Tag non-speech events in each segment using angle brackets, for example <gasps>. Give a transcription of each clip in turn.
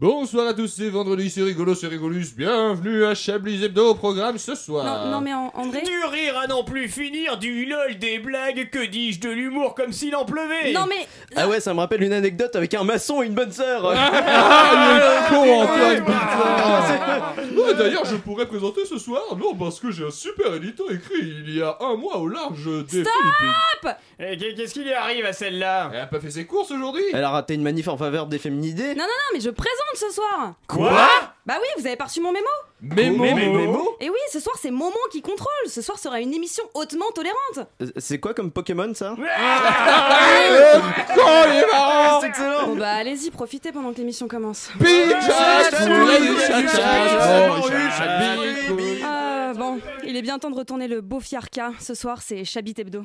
Bonsoir à tous, c'est vendredi, c'est rigolo, c'est rigolus. Bienvenue à Chablis Hebdo au programme ce soir. Non, non mais en- André Du rire à n'en plus finir, du lol, des blagues, que dis-je, de l'humour comme s'il en pleuvait Non mais Ah ouais, ça me rappelle une anecdote avec un maçon et une bonne sœur. Ah, <laughs> con, Antoine, putain. Ouais, D'ailleurs, je pourrais présenter ce soir, non, parce que j'ai un super édito écrit il y a un mois au large des Philippines. Eh, qu'est- Qu'est-ce qui lui arrive à celle-là? Elle a pas fait ses courses aujourd'hui? Elle a raté une manif en faveur des féminidés? non non non mais je présente ce soir. Quoi Bah oui, vous avez pas reçu mon mémo Mémo Mémo Et oui, ce soir c'est Momon qui contrôle. Ce soir sera une émission hautement tolérante. Euh, C'est quoi comme Pokémon ça <laughs> Oh, il est marrant C'est excellent Bon bah allez-y, profitez pendant que l'émission commence. Euh, bon, il est bien temps de retourner le beau fiarca. Ce soir c'est Chabit Hebdo.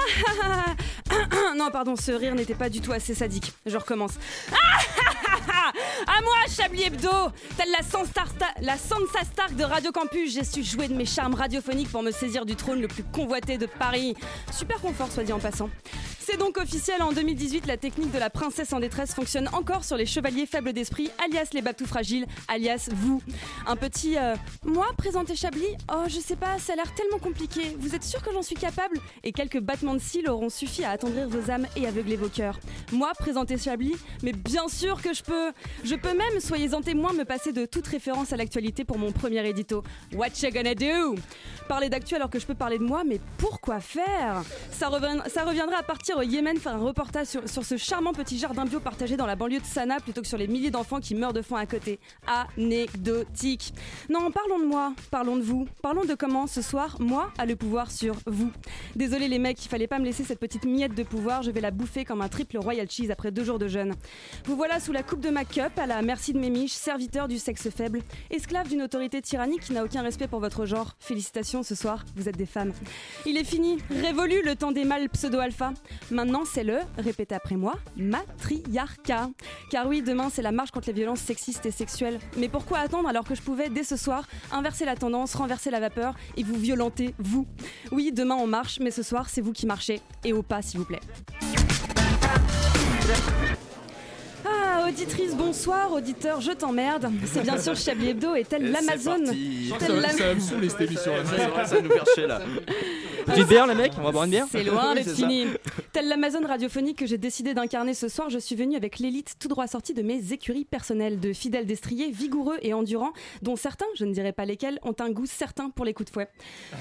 <laughs> non, pardon, ce rire n'était pas du tout assez sadique. Je recommence. <laughs> à moi, Chablis Hebdo Telle la Sansa, la Sansa Stark de Radio Campus, j'ai su jouer de mes charmes radiophoniques pour me saisir du trône le plus convoité de Paris. Super confort, soit dit en passant. C'est donc officiel, en 2018, la technique de la princesse en détresse fonctionne encore sur les chevaliers faibles d'esprit, alias les batous fragiles, alias vous. Un petit euh, moi présenter Chablis? Oh, je sais pas, ça a l'air tellement compliqué. Vous êtes sûr que j'en suis capable? Et quelques battements de cils auront suffi à attendrir vos âmes et aveugler vos cœurs. Moi présenter Chablis Mais bien sûr que je peux Je peux même, soyez-en témoins, me passer de toute référence à l'actualité pour mon premier édito. What you gonna do? Parler d'actu alors que je peux parler de moi, mais pourquoi faire? Ça, revient- ça reviendra à partir au Yémen faire un reportage sur, sur ce charmant petit jardin bio partagé dans la banlieue de Sanaa plutôt que sur les milliers d'enfants qui meurent de faim à côté. Anecdotique. Non, parlons de moi, parlons de vous, parlons de comment ce soir, moi, a le pouvoir sur vous. Désolé les mecs, il fallait pas me laisser cette petite miette de pouvoir, je vais la bouffer comme un triple royal cheese après deux jours de jeûne. Vous voilà sous la coupe de ma cup, à la merci de mes miches, serviteur du sexe faible, esclave d'une autorité tyrannique qui n'a aucun respect pour votre genre. Félicitations ce soir, vous êtes des femmes. Il est fini, révolu le temps des mâles pseudo-alpha. Maintenant c'est le, répétez après moi, matriarcat. Car oui, demain c'est la marche contre les violences sexistes et sexuelles. Mais pourquoi attendre alors que je pouvais, dès ce soir, inverser la tendance, renverser la vapeur et vous violenter, vous? Oui, demain on marche, mais ce soir c'est vous qui marchez. Et au pas, s'il vous plaît. Ah, auditrice, bonsoir, auditeur, je t'emmerde. C'est bien sûr Chablis Hebdo et tel l'Amazon. parti. Ça va me saouler cette émission là. C'est vrai, ça va nous faire chier là. Petite bière, les mecs On va boire une bière C'est loin <laughs> d'être c'est fini. Tel l'Amazon radiophonique que j'ai décidé d'incarner ce soir, je suis venue avec l'élite tout droit sortie de mes écuries personnelles, de fidèles destriers vigoureux et endurants, dont certains, je ne dirais pas lesquels, ont un goût certain pour les coups de fouet.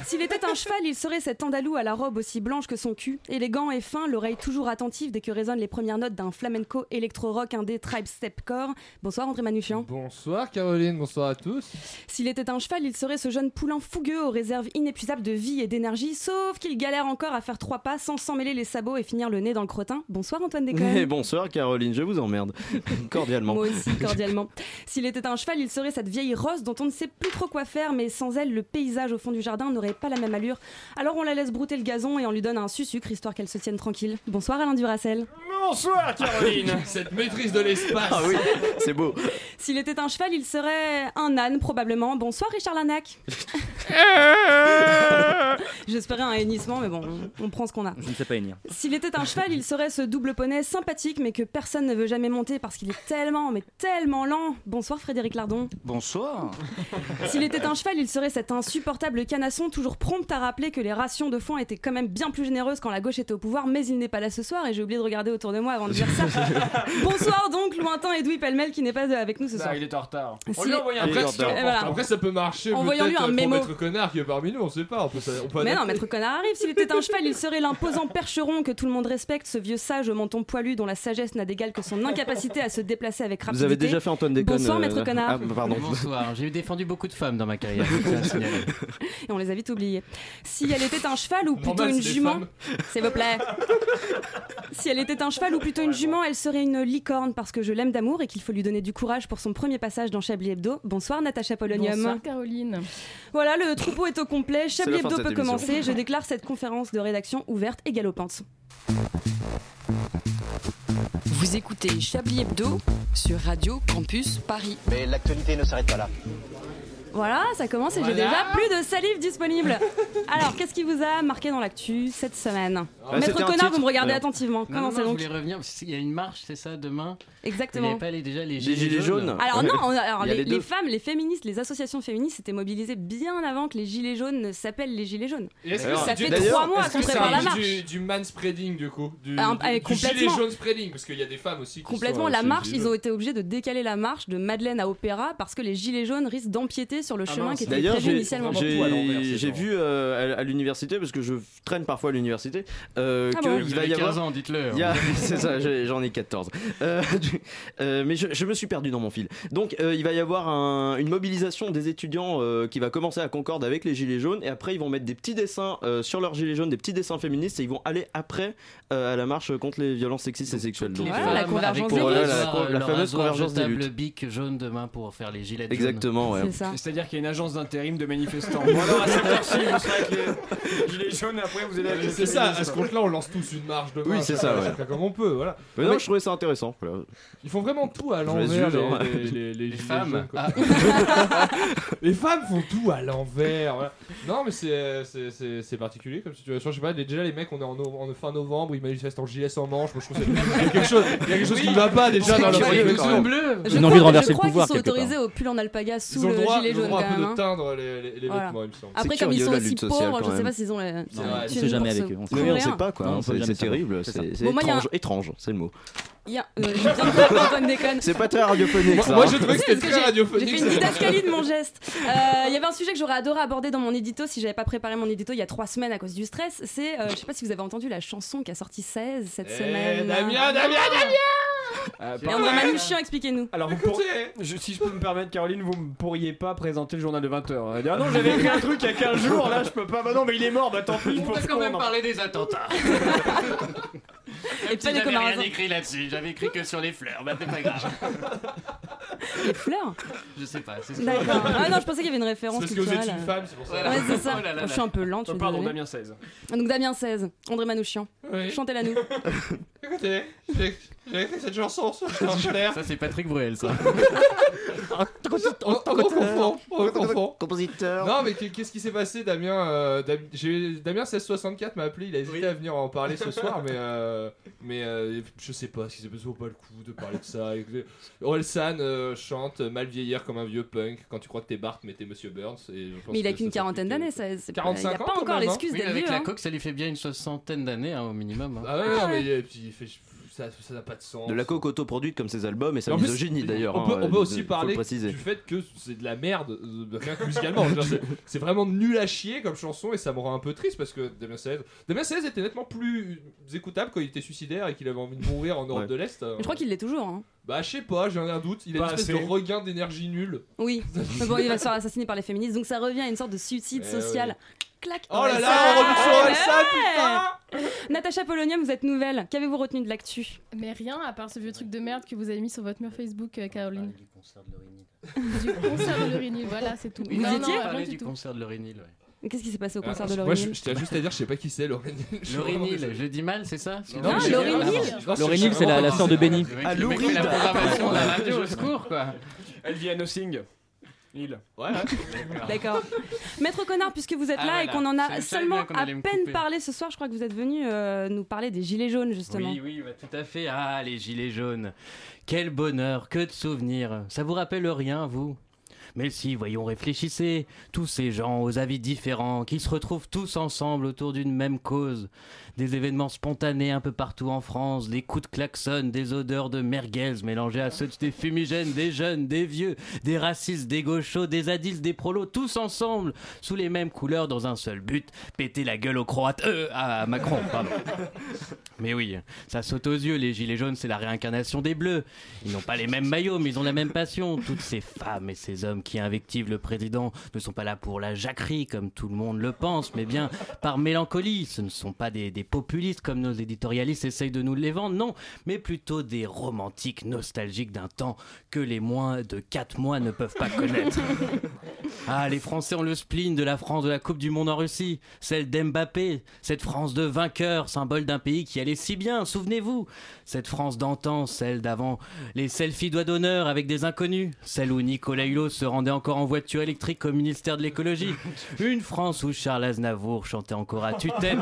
S'il était un cheval, il serait cet andalou à la robe aussi blanche que son cul, élégant et fin, l'oreille toujours attentive dès que résonnent les premières notes d'un flamenco électro-rock indé tribe stepcore. Bonsoir André Manouchian. Bonsoir Caroline, bonsoir à tous. S'il était un cheval, il serait ce jeune poulain fougueux aux réserves inépuisables de vie et d'énergie, sauf qu'il galère encore à faire trois pas sans s'emmêler les sabots et finir le nez dans le crottin. Bonsoir Antoine Et Déconne. bonsoir Caroline, je vous emmerde. <laughs> Cordialement. Moi aussi, cordialement. S'il était un cheval, il serait cette vieille rosse dont on ne sait plus trop quoi faire, mais sans elle, le paysage au fond du jardin n'aurait pas la même allure. Alors on la laisse brouter le gazon et on lui donne un sucre histoire qu'elle se tienne tranquille. Bonsoir Alain Duracel. Bonsoir Caroline <laughs> Cette maîtrise de l'espace. Ah oui, c'est beau. S'il était un cheval, il serait un âne probablement. Bonsoir Richard Lanac. <laughs> J'espérais un hennissement, mais bon, on, on prend ce qu'on a. Je ne sais pas énir. S'il était un cheval, il serait ce double poney sympathique, mais que personne ne veut jamais monter parce qu'il est tellement, mais tellement lent. Bonsoir Frédéric Lardon. Bonsoir. S'il était un cheval, il serait cet insupportable canasson, toujours prompt à rappeler que les rations de foin étaient quand même bien plus généreuses quand la gauche était au pouvoir, mais il n'est pas là ce soir et j'ai oublié de regarder autour de moi avant de dire ça. <laughs> Bonsoir donc, lointain Edoui Pellemel qui n'est pas avec nous ce soir. Bah, il est en retard. On lui a envoyé un voilà. Après ça peut marcher. Envoyons-lui un mémo. mettre connard qui est parmi nous, on sait pas. On peut, on peut Mais non. Maître Connard arrive. S'il était un cheval, il serait l'imposant percheron que tout le monde respecte, ce vieux sage au menton poilu dont la sagesse n'a d'égal que son incapacité à se déplacer avec rapidité. Vous avez déjà fait Antoine Déconne Bonsoir, euh, Maître Connard. Ah, pardon. Bonsoir, j'ai défendu beaucoup de femmes dans ma carrière. <laughs> Et on les a vite oubliés. Si elle était un cheval ou plutôt Normal, une jument, s'il vous plaît. Si elle était un cheval ou plutôt une jument, elle serait une licorne parce que je l'aime d'amour et qu'il faut lui donner du courage pour son premier passage dans Chablis Hebdo. Bonsoir Natacha Polonium. Bonsoir Caroline. Voilà, le troupeau est au complet. Chablis Hebdo peut commencer. Je déclare cette conférence de rédaction ouverte et galopante. Vous écoutez Chablis Hebdo sur Radio Campus Paris. Mais l'actualité ne s'arrête pas là. Voilà, ça commence et j'ai Voilà. déjà plus de salive disponible. <laughs> Alors, qu'est-ce qui vous a marqué dans l'actu cette semaine Ah, Maître c'était un Connard, titre. vous me regardez Alors. attentivement. Non, Comment non, c'est je donc voulais revenir parce qu'il y a une marche, c'est ça, demain Il n'y Exactement. avait pas les, déjà les Les gilets, gilets jaunes. Alors non, on- alors Il y a les, les deux. les femmes, les féministes, les associations féministes s'étaient mobilisées bien avant que les gilets jaunes ne s'appellent les gilets jaunes. Et est-ce que Alors, c'est Ça du- fait trois mois est-ce qu'on que c'est prépare la un- marche. du, du manspreading du coup du, Ah, du- eh, du gilet complètement. jaune spreading parce qu'il y a des femmes aussi qui Complètement, sont, la euh, marche, ils ont été obligés de décaler la marche de Madeleine à Opéra parce que les gilets jaunes risquent d'empiéter sur le Ah chemin mince. qui était D'ailleurs, prévu j'ai initialement. J'ai- vu euh, à, à l'université, parce que je traîne parfois à l'université, euh, Ah qu'il bon va y 15 avoir. ans, dites-le. A- <laughs> c'est ça, j'ai- j'en ai 14. Euh, du- euh, mais je, je me suis perdu dans mon fil. Donc, euh, il va y avoir un- une mobilisation des étudiants euh, qui va commencer à Concorde avec les Gilets jaunes. Et après, ils vont mettre des petits dessins euh, sur leurs Gilets jaunes, des petits dessins féministes. Et ils vont aller après euh, à la marche contre les violences sexistes et sexuelles. Donc, Voilà, la femmes convergence des luttes. La- la leur fameuse convergence des luttes. bic jaune demain pour faire les gilets jaunes. exactement, ouais. C'est-à-dire qu'il y a une agence d'intérim de manifestants. Bon, alors à cette heure-ci, vous serez avec les gilets jaunes, et après vous allez avec les C'est ça, à ce compte-là, on lance tous une marche de Oui, c'est ça, ouais. Chacun comme on peut, voilà. Mais non, je trouvais ça intéressant. Voilà. Ils font vraiment tout à l'envers, les hein. les, les- les Les gilets femmes. jaunes, quoi. Ah, <laughs> Les femmes font tout à l'envers. voilà. Non, mais c'est- c'est c'est- c'est particulier comme situation. Je sais pas, les- déjà les mecs, on est en, no- en fin novembre, ils manifestent en gilet sans manche. Moi, je trouve que c'est- il y a quelque chose, il y a quelque chose qui ne va pas déjà dans leur réflexion. quand même. bleu. Je Une crois- envie de renverser je le crois pouvoir, qu'ils sont quelque part. autorisés au pull en alpaga sous Ils ont le le droit, gilet ils ont le jaune droit quand un peu même. de teindre les, les- les Voilà. vêtements, il me semble. Après, comme ils sont aussi pauvres, je quand sais même. pas s'ils ont la. On sait jamais avec eux, on sait on sait pas quoi, hein, c'est terrible, C'est étrange, c'est le mot. Euh. C'est pas très radiophonique Moi, ça. moi, hein. je trouvais que c'était que très j'ai- radiophonique. J'ai fait une didascalie de mon geste. Euh, Il y avait un sujet que j'aurais adoré aborder dans mon édito si j'avais pas préparé mon édito il y a trois semaines à cause du stress. C'est, euh, je sais pas si vous avez entendu la chanson qui a sorti 16 cette Eh, semaine. Damien, Damien, Euh, Et André Manouchian, expliquez-nous. Alors, vous pour- je- si je peux me permettre, Caroline, vous ne pourriez pas présenter le journal de 20h. Ah non, j'avais écrit un truc il y a 15 <laughs> jours, là je peux pas. Bah non, mais il est mort, bah tant pis, On pauvre peut quand con, même non. parler des attentats. <laughs> Et des j'avais rien écrit là-dessus, j'avais écrit que sur les fleurs, bah c'est pas grave. Les fleurs Je sais pas, c'est ce que- D'accord. Ah non, je pensais qu'il y avait une C'est référence parce que vous êtes culturelle. une femme, c'est pour ça. Ouais, c'est ça. Oh là là je suis un peu lente, je Oh, suis pardon, désolée. Damien 16. Donc Damien 16, André Manouchian. Chantez-la nous. <laughs> Écoutez, j'ai écrit cette chanson sur un <laughs> flair. Ça c'est Patrick Bruel ça. <laughs> Compositeur. Non, mais qu'est- qu'est-ce qui s'est passé, Damien euh, Damien 1664 m'a appelé, il a hésité à venir en parler ce soir, mais, euh, mais euh, je sais pas si c'est besoin pas le coup de parler de ça. Orelsan euh, chante Mal vieillir comme un vieux punk quand tu crois que t'es Bart, mais t'es Monsieur Burns. Et je pense Mais il a qu'une quarantaine d'années, ça. c'est pas- Il 45 n'y a pas encore hein. l'excuse d'être avec vieux. la hein. coque ça lui fait bien une soixantaine d'années hein, au minimum. Ah ouais, mais fait- ça ça n'a pas de sens. De la coke autoproduite comme ses albums et plus, misogynie d'ailleurs. On peut, hein, on peut euh, aussi parler préciser. du fait que c'est de la merde, euh, rien que musicalement. C'est- vraiment nul à chier comme chanson et ça me rend un peu triste parce que Damien 16, Damien 16 était nettement plus écoutable quand il était suicidaire et qu'il avait envie de mourir en Europe Ouais. de l'Est. Je crois qu'il l'est toujours. hein. Bah, je sais pas, j'ai un doute. Il a Pas une espèce de regain d'énergie nulle. Oui. Bon, il va se faire assassiner par les féministes, donc ça revient à une sorte de suicide Eh social. Oh là là, on Ouais. putain Natacha Polonium, vous êtes nouvelle. Qu'avez-vous retenu de l'actu? Mais rien à part ce vieux truc de merde que vous avez mis sur votre mur Facebook, euh, Caroline. Du concert de Lorinil. Du concert de l'Urinil, voilà, c'est tout. Vous non, étiez non, rien du du tout. concert de Lorinil. Ouais. Qu'est-ce qui s'est passé au concert Ah, de Moi, je, Laurie je tiens juste à dire, je sais pas qui c'est, Laurie <laughs> Nil. Je dit mal, c'est ça Non, Laurie non, Laurie c'est la, la sœur de Benny. Ah, la Louride. programmation de la radio, au secours quoi. Elle vit à Nothing. Il. Ouais, ouais. <laughs> D'accord. <laughs> Maître Connard, puisque vous êtes Ah, là et qu'on en a seulement à peine parlé ce soir, je crois que vous êtes venu euh, nous parler des gilets jaunes justement. Oui, oui, bah, tout à fait. Ah, les gilets jaunes. Quel bonheur, que de souvenirs. Ça vous rappelle rien, vous? Mais si, voyons, réfléchissez. Tous ces gens aux avis différents, qui se retrouvent tous ensemble autour d'une même cause. Des événements spontanés un peu partout en France, des coups de klaxon, des odeurs de merguez mélangées à ceux des fumigènes, des jeunes, des vieux, des racistes, des gauchos, des adultes, des prolos, tous ensemble, sous les mêmes couleurs dans un seul but, péter la gueule aux Croates, euh, à Macron, pardon. <laughs> Mais oui, ça saute aux yeux, les gilets jaunes, c'est la réincarnation des bleus. Ils n'ont pas les mêmes maillots, mais ils ont la même passion. Toutes ces femmes et ces hommes qui invectivent le président ne sont pas là pour la jacquerie, comme tout le monde le pense, mais bien <laughs> par mélancolie. Ce ne sont pas des, des populistes comme nos éditorialistes essayent de nous les vendre, non, mais plutôt des romantiques nostalgiques d'un temps que les moins de 4 mois ne peuvent pas connaître. <laughs> Ah, les Français ont le spleen de la France de la Coupe du Monde en Russie, celle d'Mbappé, cette France de vainqueur, symbole d'un pays qui allait si bien, souvenez-vous. Cette France d'antan, celle d'avant, les selfies doigts d'honneur avec des inconnus, celle où Nicolas Hulot se rendait encore en voiture électrique au ministère de l'écologie. Une France où Charles Aznavour chantait encore à tue-tête,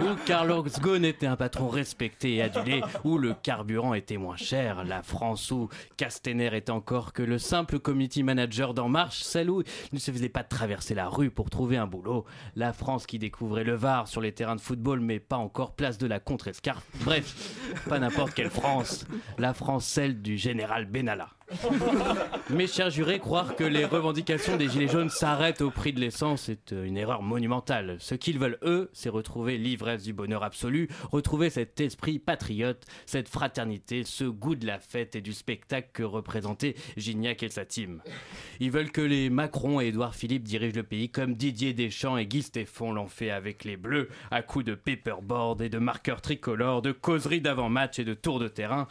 où Carlos Ghosn était un patron respecté et adulé, où le carburant était moins cher. La France où Castaner était encore que le simple committee manager d'En Marche, celle où se faisait pas traverser la rue pour trouver un boulot. La France qui découvrait le Var sur les terrains de football, mais pas encore place de la contre-escarpe. Bref, pas n'importe quelle France. La France, celle du général Benalla. <laughs> Mes chers jurés, croire que les revendications des Gilets jaunes s'arrêtent au prix de l'essence est euh, une erreur monumentale. Ce qu'ils veulent, eux, c'est retrouver l'ivresse du bonheur absolu, retrouver cet esprit patriote, cette fraternité, ce goût de la fête et du spectacle que représentaient Gignac et sa team. Ils veulent que les Macron et Édouard Philippe dirigent le pays comme Didier Deschamps et Guy Stéphon l'ont fait avec les Bleus, à coups de paperboard et de marqueurs tricolores, de causeries d'avant-match et de tours de terrain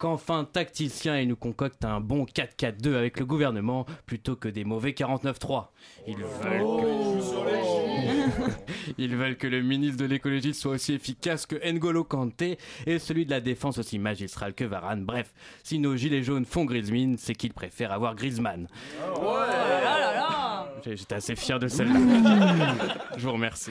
qu'enfin tacticien il nous concocte un bon 4-4-2 avec le gouvernement plutôt que des mauvais 49-3. Ils veulent que... <laughs> Ils veulent que le ministre de l'écologie soit aussi efficace que N'Golo Kanté et celui de la défense aussi magistral que Varane. Bref, si nos gilets jaunes font Griezmann, c'est qu'ils préfèrent avoir Griezmann. J'ai- J'étais assez fier de celle-là. <laughs> Je vous remercie.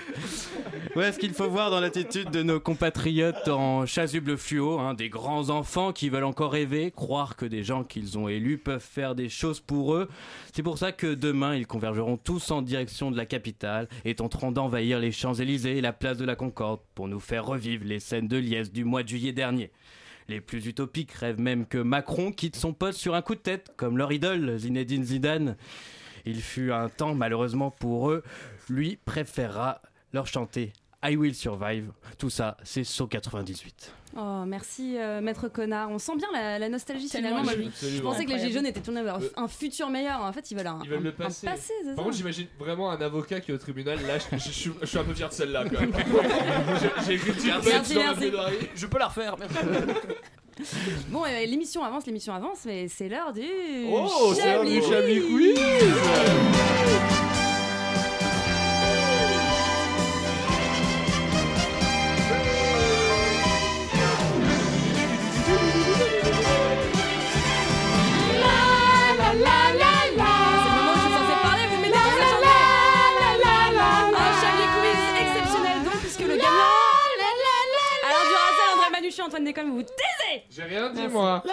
Ouais, ce qu'il faut voir dans l'attitude de nos compatriotes en chasuble fluo, hein, des grands enfants qui veulent encore rêver, croire que des gens qu'ils ont élus peuvent faire des choses pour eux. C'est pour ça que demain, ils convergeront tous en direction de la capitale et tenteront d'envahir les Champs-Élysées et la place de la Concorde pour nous faire revivre les scènes de liesse du mois de juillet dernier. Les plus utopiques rêvent même que Macron quitte son poste sur un coup de tête, comme leur idole, Zinedine Zidane. Il fut un temps, malheureusement pour eux, lui préférera leur chanter I Will Survive. Tout ça, c'est So 98. Oh, merci, euh, maître connard. On sent bien la, la nostalgie finalement. Moi, je, pensais que les. Gilets jaunes étaient tournés vers un- un futur meilleur. En fait, ils veulent un, Ils veulent un- le un passer. passé, Par ça contre, j'imagine vraiment un avocat qui est au tribunal. Là, je, je- je suis- je suis un peu fier de celle-là quand <laughs> même. J'ai- écrit une Merci, dans la merci. plaidoirie. Je peux la refaire. merci. <laughs> <laughs> Bon, euh, l'émission avance, l'émission avance, mais c'est l'heure du. Oh, c'est l'heure du Chablis Quiz. Quiz. C'est le moment où je suis censée parler, vous me mettez tous à chanter. Un Chablis Quiz exceptionnel donc, puisque le gagnant. Alors, Duracell, André Manucci, Antoine Déconne, vous J'ai rien dit, moi.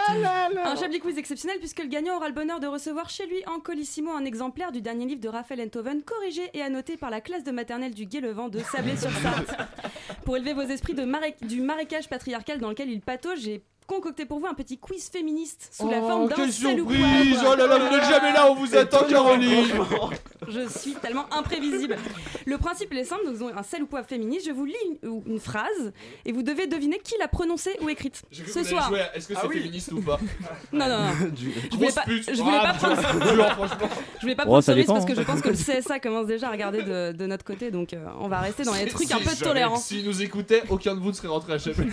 Un Chablis Quiz exceptionnel puisque le gagnant aura le bonheur de recevoir chez lui en colissimo un exemplaire du dernier livre de Raphaël Enthoven corrigé et annoté par la classe de maternelle du Guet-le-Vent de Sablé-sur-Sarthe. <laughs> Pour élever vos esprits de du marécage patriarcal dans lequel il patauge, j'ai concocté pour vous un petit quiz féministe sous la Oh, forme d'un quelle sel ou. Oh là là, vous n'êtes jamais là, on vous attend, Caroline Je suis tellement imprévisible. Le principe est simple, nous avons un sel ou poivre féministe. Je vous lis une, phrase et vous devez deviner qui l'a prononcée ou écrite. Ce soir. Est-ce que c'est féministe ou pas? Non, non, non. <laughs> Je voulais pas, pute. je voulais Ah, pas prendre, <laughs> je voulais pas prendre ça ce risque parce que hein. je pense que le CSA commence déjà à regarder de, de notre côté, donc euh, on va rester dans les <laughs> trucs un peu tolérants. S'ils nous écoutaient, aucun de vous ne serait rentré à Chablis.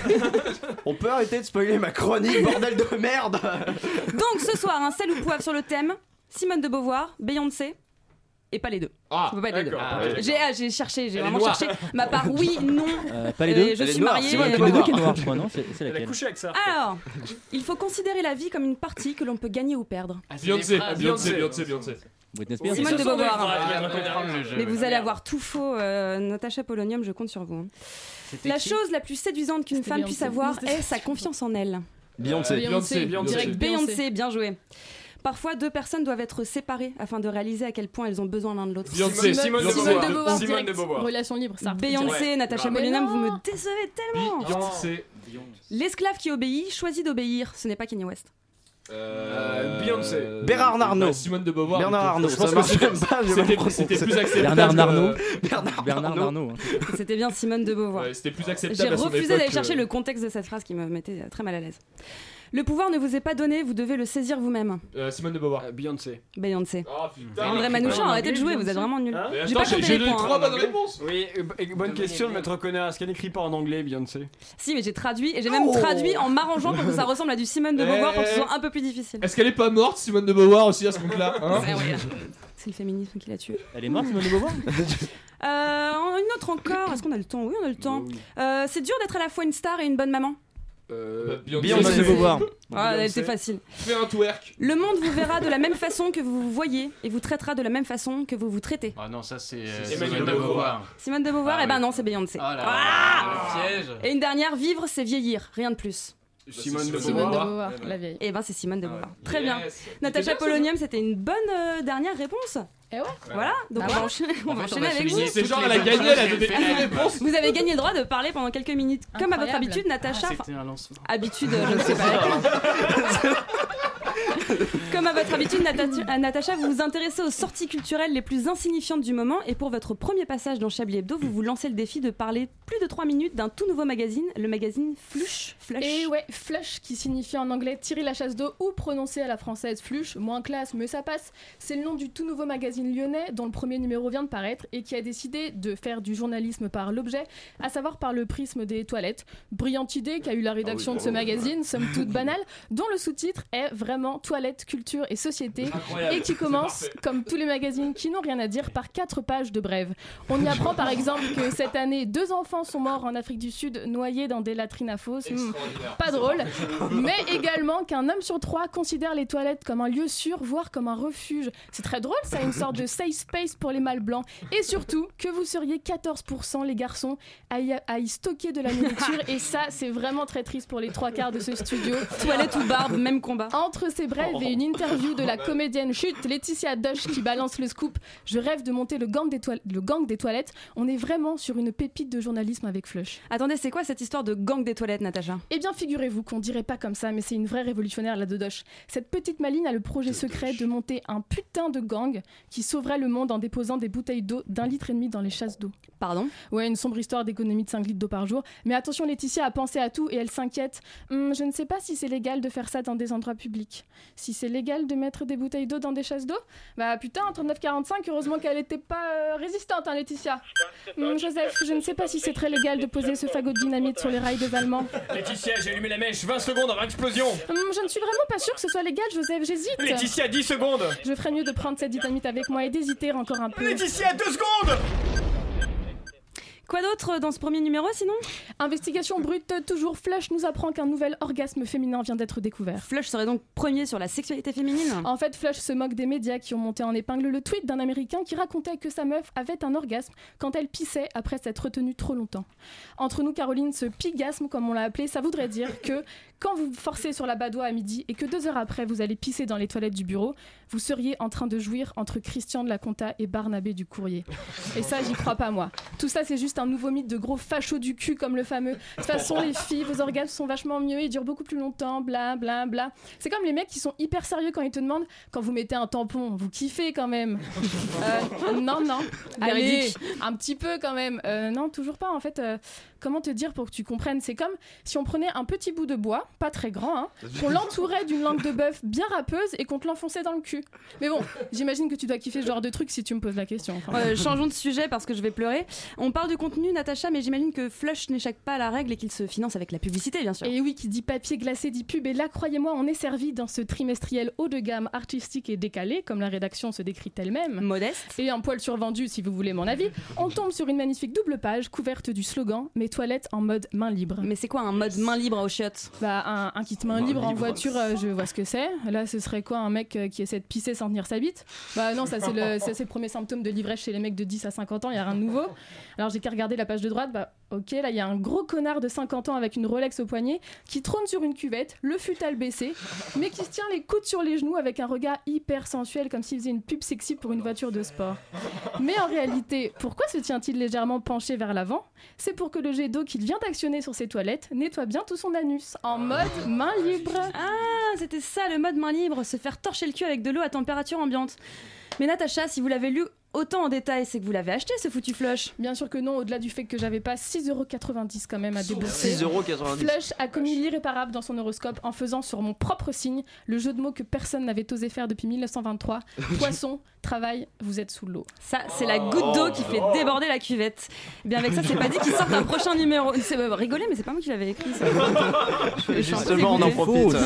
On peut arrêter de spoiler ma chronique, bordel de merde <laughs> Donc ce soir, un sel ou poivre sur le thème Simone de Beauvoir, Beyoncé. Et pas les deux. Ah, Ça peut pas être les deux. Ah. J'ai ah, j'ai cherché, j'ai vraiment noire. cherché. Ma part, oui, <laughs> non. Euh, pas les Euh, deux. je Elle est suis noire, mariée. C'est de les deux qui est noir, je crois, non C'est c'est Elle a laquelle couché avec ça. Alors, il faut considérer la vie comme une partie que l'on peut gagner ou perdre. Beyoncé, phrases. Beyoncé, Beyoncé. Beyoncé, Beyoncé. Britney Spears. Simone de Beauvoir. Mais vous allez avoir tout faux. euh, Natacha Polonium, je compte sur vous. hein. La chose la plus séduisante qu'une femme puisse avoir est sa confiance en elle. Beyoncé. Beyoncé, Beyoncé. Beyoncé. Direct Beyoncé, bien joué. Parfois, deux personnes doivent être séparées afin de réaliser à quel point elles ont besoin l'un de l'autre. Beyoncé. Simone de Simone Beauvoir. de Beauvoir, Simone direct. de Beauvoir. Relation libre, ça. Beyoncé, Ouais. Natacha non. vous me décevez tellement. Beyoncé. L'esclave qui obéit choisit d'obéir. Ce n'est pas Kanye West. Euh, Beyoncé. Bernard Arnault. bah, Simone de Beauvoir. Bernard. Arnault, Je pense ça que marche c'était- même pas, plus acceptable. Bernard euh, Arnault. Bernard, Bernard Arnault. Hein. C'était bien Simone de Beauvoir. Ouais, C'était plus acceptable. J'ai refusé d'aller chercher euh, le contexte de cette phrase qui me mettait euh, très mal à l'aise. Le pouvoir ne vous est pas donné, vous devez le saisir vous-même. euh, Simone de Beauvoir. Euh, Beyoncé. Beyoncé. Oh putain. André Ah, Manouchian, en arrêtez de jouer, vous êtes vraiment nuls. Hein J'ai pas j'ai compté les points, trois hein. bonnes réponses. Oui, euh, bonne question de Maître Connard. Est-ce qu'elle n'écrit pas en anglais, Beyoncé? Si, mais j'ai traduit et j'ai même Oh. traduit en m'arrangeant pour que ça <laughs> ressemble à du Simone de Eh, Beauvoir pour que ce eh. soit un peu plus difficile. Est-ce qu'elle est pas morte, Simone de Beauvoir aussi à ce compte-là hein. C'est le féminisme qui l'a tué. Elle est morte, Simone de Beauvoir? Euh, une autre encore, est-ce qu'on a le temps? Oui, on a le temps. Euh, c'est dur d'être à la fois une star et une bonne maman. Euh, Beyoncé. Beauvoir. Ah, Beyoncé. était facile. Fais un twerk. Le monde vous verra de la même façon que vous vous voyez et vous traitera de la même façon que vous vous traitez. Ah non, ça c'est euh, C'est Simone Simone de Beauvoir. Simone de Beauvoir, Ah eh ben oui. non, c'est Beyoncé. Ah là Ah là, le piège. Et une dernière, vivre, c'est vieillir, rien de plus. Simone de Simone de Beauvoir. Beauvoir, la vieille. Et ben c'est Simone de Ah ouais. Beauvoir. Très bien. Natacha Polonium, c'était une bonne euh, dernière réponse. Eh ouais. Voilà, donc Bah on va ouais. enchaîner, on va enchaîner va avec vous. C'est genre, elle a gagné, elle a donné une réponse. Vous avez gagné le droit de parler pendant quelques minutes. Comme à votre habitude, Natacha. Ah, C'était un lancement. Habitude, <laughs> je ne sais pas. <laughs> <laughs> Comme à votre habitude, Nata- Natacha, vous vous intéressez aux sorties culturelles les plus insignifiantes du moment. Et pour votre premier passage dans Chablis Hebdo, vous vous lancez le défi de parler plus de 3 minutes d'un tout nouveau magazine, le magazine Flush. Flush. Et ouais, flush qui signifie en anglais tirer la chasse d'eau ou prononcer à la française flush, moins classe, mais ça passe. C'est le nom du tout nouveau magazine lyonnais dont le premier numéro vient de paraître et qui a décidé de faire du journalisme par l'objet, à savoir par le prisme des toilettes. Brillante idée qu'a eu la rédaction de ce magazine, somme toute <laughs> banale, dont le sous-titre est vraiment Toilettes, culture et société et qui commence, comme tous les magazines qui n'ont rien à dire, par quatre pages de brève. On y apprend par exemple que cette année, deux enfants sont morts en Afrique du Sud noyés dans des latrines à fosses. Pas drôle, mais également qu'un homme sur trois considère les toilettes comme un lieu sûr, voire comme un refuge. C'est très drôle, ça, une sorte de safe space pour les mâles blancs. Et surtout, que vous seriez 14% les garçons à y, à y stocker de la nourriture. Et ça, c'est vraiment très triste pour les trois quarts de ce studio. Toilette ou barbe, même combat. Entre ces brèves et une interview de la comédienne chute Laetitia Doche qui balance le scoop, je rêve de monter le gang des, toile- le gang des toilettes. On est vraiment sur une pépite de journalisme avec Flush. Attendez, c'est quoi cette histoire de gang des toilettes, Natacha? Eh bien, figurez-vous qu'on dirait pas comme ça, mais c'est une vraie révolutionnaire, la Dodoche. Cette petite maline a le projet secret de monter un putain de gang qui sauverait le monde en déposant des bouteilles d'eau d'un litre et demi dans les chasses d'eau. Pardon? Ouais, une sombre histoire d'économie de 5 litres d'eau par jour. Mais attention, Laetitia a pensé à tout et elle s'inquiète. Hum, je ne sais pas si c'est légal de faire ça dans des endroits publics. Si c'est légal de mettre des bouteilles d'eau dans des chasses d'eau Bah putain, 39,45, heureusement qu'elle était pas euh, résistante, hein, Laetitia. Hum, Joseph, je ne sais pas si c'est très légal de poser ce fagot de dynamite sur les rails des Allemands. Laetitia, j'ai allumé la mèche, 20 secondes avant explosion. Hum, je ne suis vraiment pas sûre que ce soit légal, Joseph, j'hésite. Laetitia, 10 secondes. Je ferais mieux de prendre cette dynamite avec moi et d'hésiter encore un peu. Laetitia, 2 secondes. Quoi d'autre dans ce premier numéro sinon? Investigation brute, toujours Flush nous apprend qu'un nouvel orgasme féminin vient d'être découvert. Flush serait donc premier sur la sexualité féminine En fait, Flush se moque des médias qui ont monté en épingle le tweet d'un Américain qui racontait que sa meuf avait un orgasme quand elle pissait après s'être retenue trop longtemps. Entre nous, Caroline, ce pigasme, comme on l'a appelé, ça voudrait dire que quand vous forcez sur la badoie à midi et que deux heures après vous allez pisser dans les toilettes du bureau, vous seriez en train de jouir entre Christian de la Conta et Barnabé du Courrier. Et ça, j'y crois pas, moi. Tout ça, c'est juste un nouveau mythe de gros fachos du cul comme le fameux. De toute façon, les filles, vos orgasmes sont vachement mieux, ils durent beaucoup plus longtemps, bla bla bla. C'est comme les mecs qui sont hyper sérieux quand ils te demandent quand vous mettez un tampon, vous kiffez quand même. Euh, non, non. Allez, un petit peu quand même. Euh, non, toujours pas. En fait, euh, comment te dire pour que tu comprennes C'est comme si on prenait un petit bout de bois, pas très grand, hein, qu'on l'entourait d'une langue de bœuf bien râpeuse et qu'on te l'enfonçait dans le cul. Mais bon, j'imagine que tu dois kiffer ce genre de truc si tu me poses la question. Enfin, Euh, changeons de sujet parce que je vais pleurer. On parle du contenu, Natacha, mais j'imagine que Flush n'échappe pas à la règle et qu'il se finance avec la publicité, bien sûr. Et oui, qui dit papier glacé dit pub. Et là, croyez-moi, on est servi dans ce trimestriel haut de gamme, artistique et décalé, comme la rédaction se décrit elle-même. Modeste. Et un poil survendu, si vous voulez mon avis. On tombe sur une magnifique double page couverte du slogan Mes toilettes en mode main libre. Mais c'est quoi un mode main libre au chiottes? Bah, un, un kit main Main libre en voiture, euh, je vois ce que c'est. Là, ce serait quoi un mec euh, qui essaie de pisser sans tenir sa bite? Bah, non, ça, c'est le, ça, c'est le premier symptôme de l'ivresse chez les mecs de 10 à 50 ans, il y a rien de nouveau. Alors, j'ai qu'à regarder la page de droite, bah, Ok, là il y a un gros connard de 50 ans avec une Rolex au poignet qui trône sur une cuvette, le futal baissé, mais qui se tient les coudes sur les genoux avec un regard hyper sensuel comme s'il faisait une pub sexy pour une voiture de sport. Mais en réalité, pourquoi se tient-il légèrement penché vers l'avant? C'est pour que le jet d'eau qu'il vient d'actionner sur ses toilettes nettoie bien tout son anus, en mode main libre. Ah, c'était ça le mode main libre, se faire torcher le cul avec de l'eau à température ambiante. Mais Natacha, si vous l'avez lu autant en détail, c'est que vous l'avez acheté ce foutu flush Bien sûr que non, au-delà du fait que j'avais pas 6,90€ quand même à débourser. 6,90€. Flush a commis l'irréparable dans son horoscope en faisant sur mon propre signe le jeu de mots que personne n'avait osé faire depuis 1923. <laughs> Poisson, travail, vous êtes sous l'eau. Ça, c'est la goutte d'eau qui fait déborder la cuvette. Bien avec ça, c'est pas dit qu'il sorte un prochain numéro. C'est euh, rigolé, mais c'est pas moi qui l'avais écrit. Ça. <laughs> Je Justement, on en profite.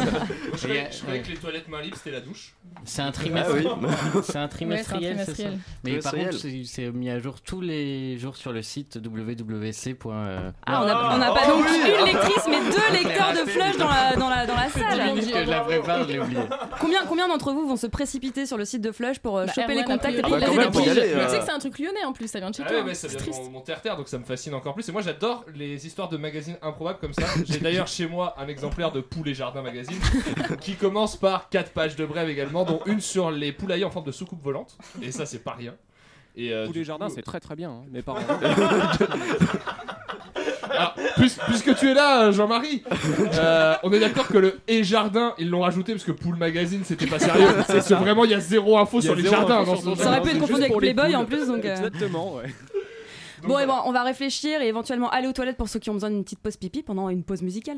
Je croyais que les toilettes main libre c'était la douche. C'est un Ah trimestriel. oui. <laughs> C'est un trimestriel, c'est ça. trimestriel. Mais par contre, c'est- c'est mis à jour tous les jours sur le site wwc. Ah, on a, on a pas donc une lectrice, mais deux lecteurs de flush dans la, dans la, dans la salle. minutes que je la prépare, je l'ai oublié. Combien, combien d'entre vous vont se préciter sur le site de Flush pour euh, Bah, choper les contacts et puis aller, Mais euh. tu sais que c'est un truc lyonnais en plus, ça vient de chez Ah toi. ça c'est vient de triste. mon, terre-terre, donc ça me fascine encore plus. Et moi, j'adore les histoires de magazines improbables comme ça. <laughs> J'ai d'ailleurs chez moi un exemplaire de Poules et Jardins magazine <laughs> qui commence par 4 pages de brève également, dont une sur les poulaillers en forme de soucoupe volante. Et ça, c'est pas rien. Et euh, Tous du les jardins, coup- c'est très très bien. hein. Mes parents. <laughs> Puis- puisque tu es là, Jean-Marie, euh, on est d'accord que le et jardin, ils l'ont rajouté parce que Poule Magazine, c'était pas sérieux. <laughs> C'est que vraiment, il y a zéro info Il y a sur les zéro jardins. info dans sur ce- Ça aurait pu être confondu avec Playboy en plus, donc. euh, Exactement, ouais. Bon, et bon, on va réfléchir et éventuellement aller aux toilettes pour ceux qui ont besoin d'une petite pause pipi pendant une pause musicale.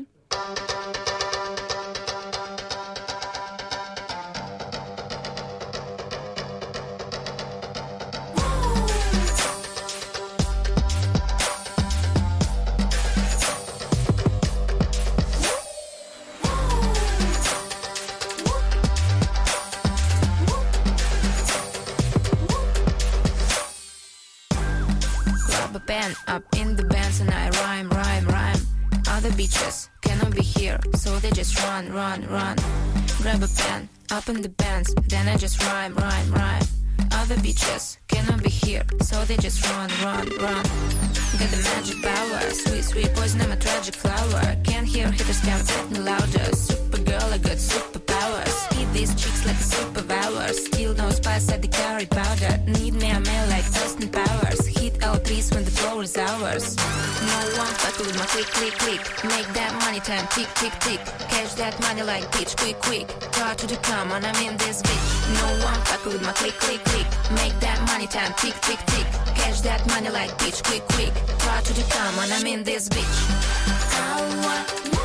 Bitches cannot be here, so they just run, run, run. Grab a pen up in the bands, then I just rhyme, rhyme, rhyme. Other bitches cannot be here, so they just run, run, run. Get the magic power, sweet, sweet poison, I'm a tragic flower. Can't hear hitters me louder. Supergirl, I got superpowers. These chicks like a superpower. Still no spice at the carry powder. Need me a man like Austin Powers. Hit all trees when the floor is ours. No one fuck with my click, click, click. Make that money time tick, tick, tick. Cash that money like bitch, quick, quick. Car to the come on, I'm in this bitch. No one fuck with my click, click, click. Make that money time tick, tick, tick. Cash that money like bitch, quick, quick. Car to the come on, I'm in this bitch. Ow,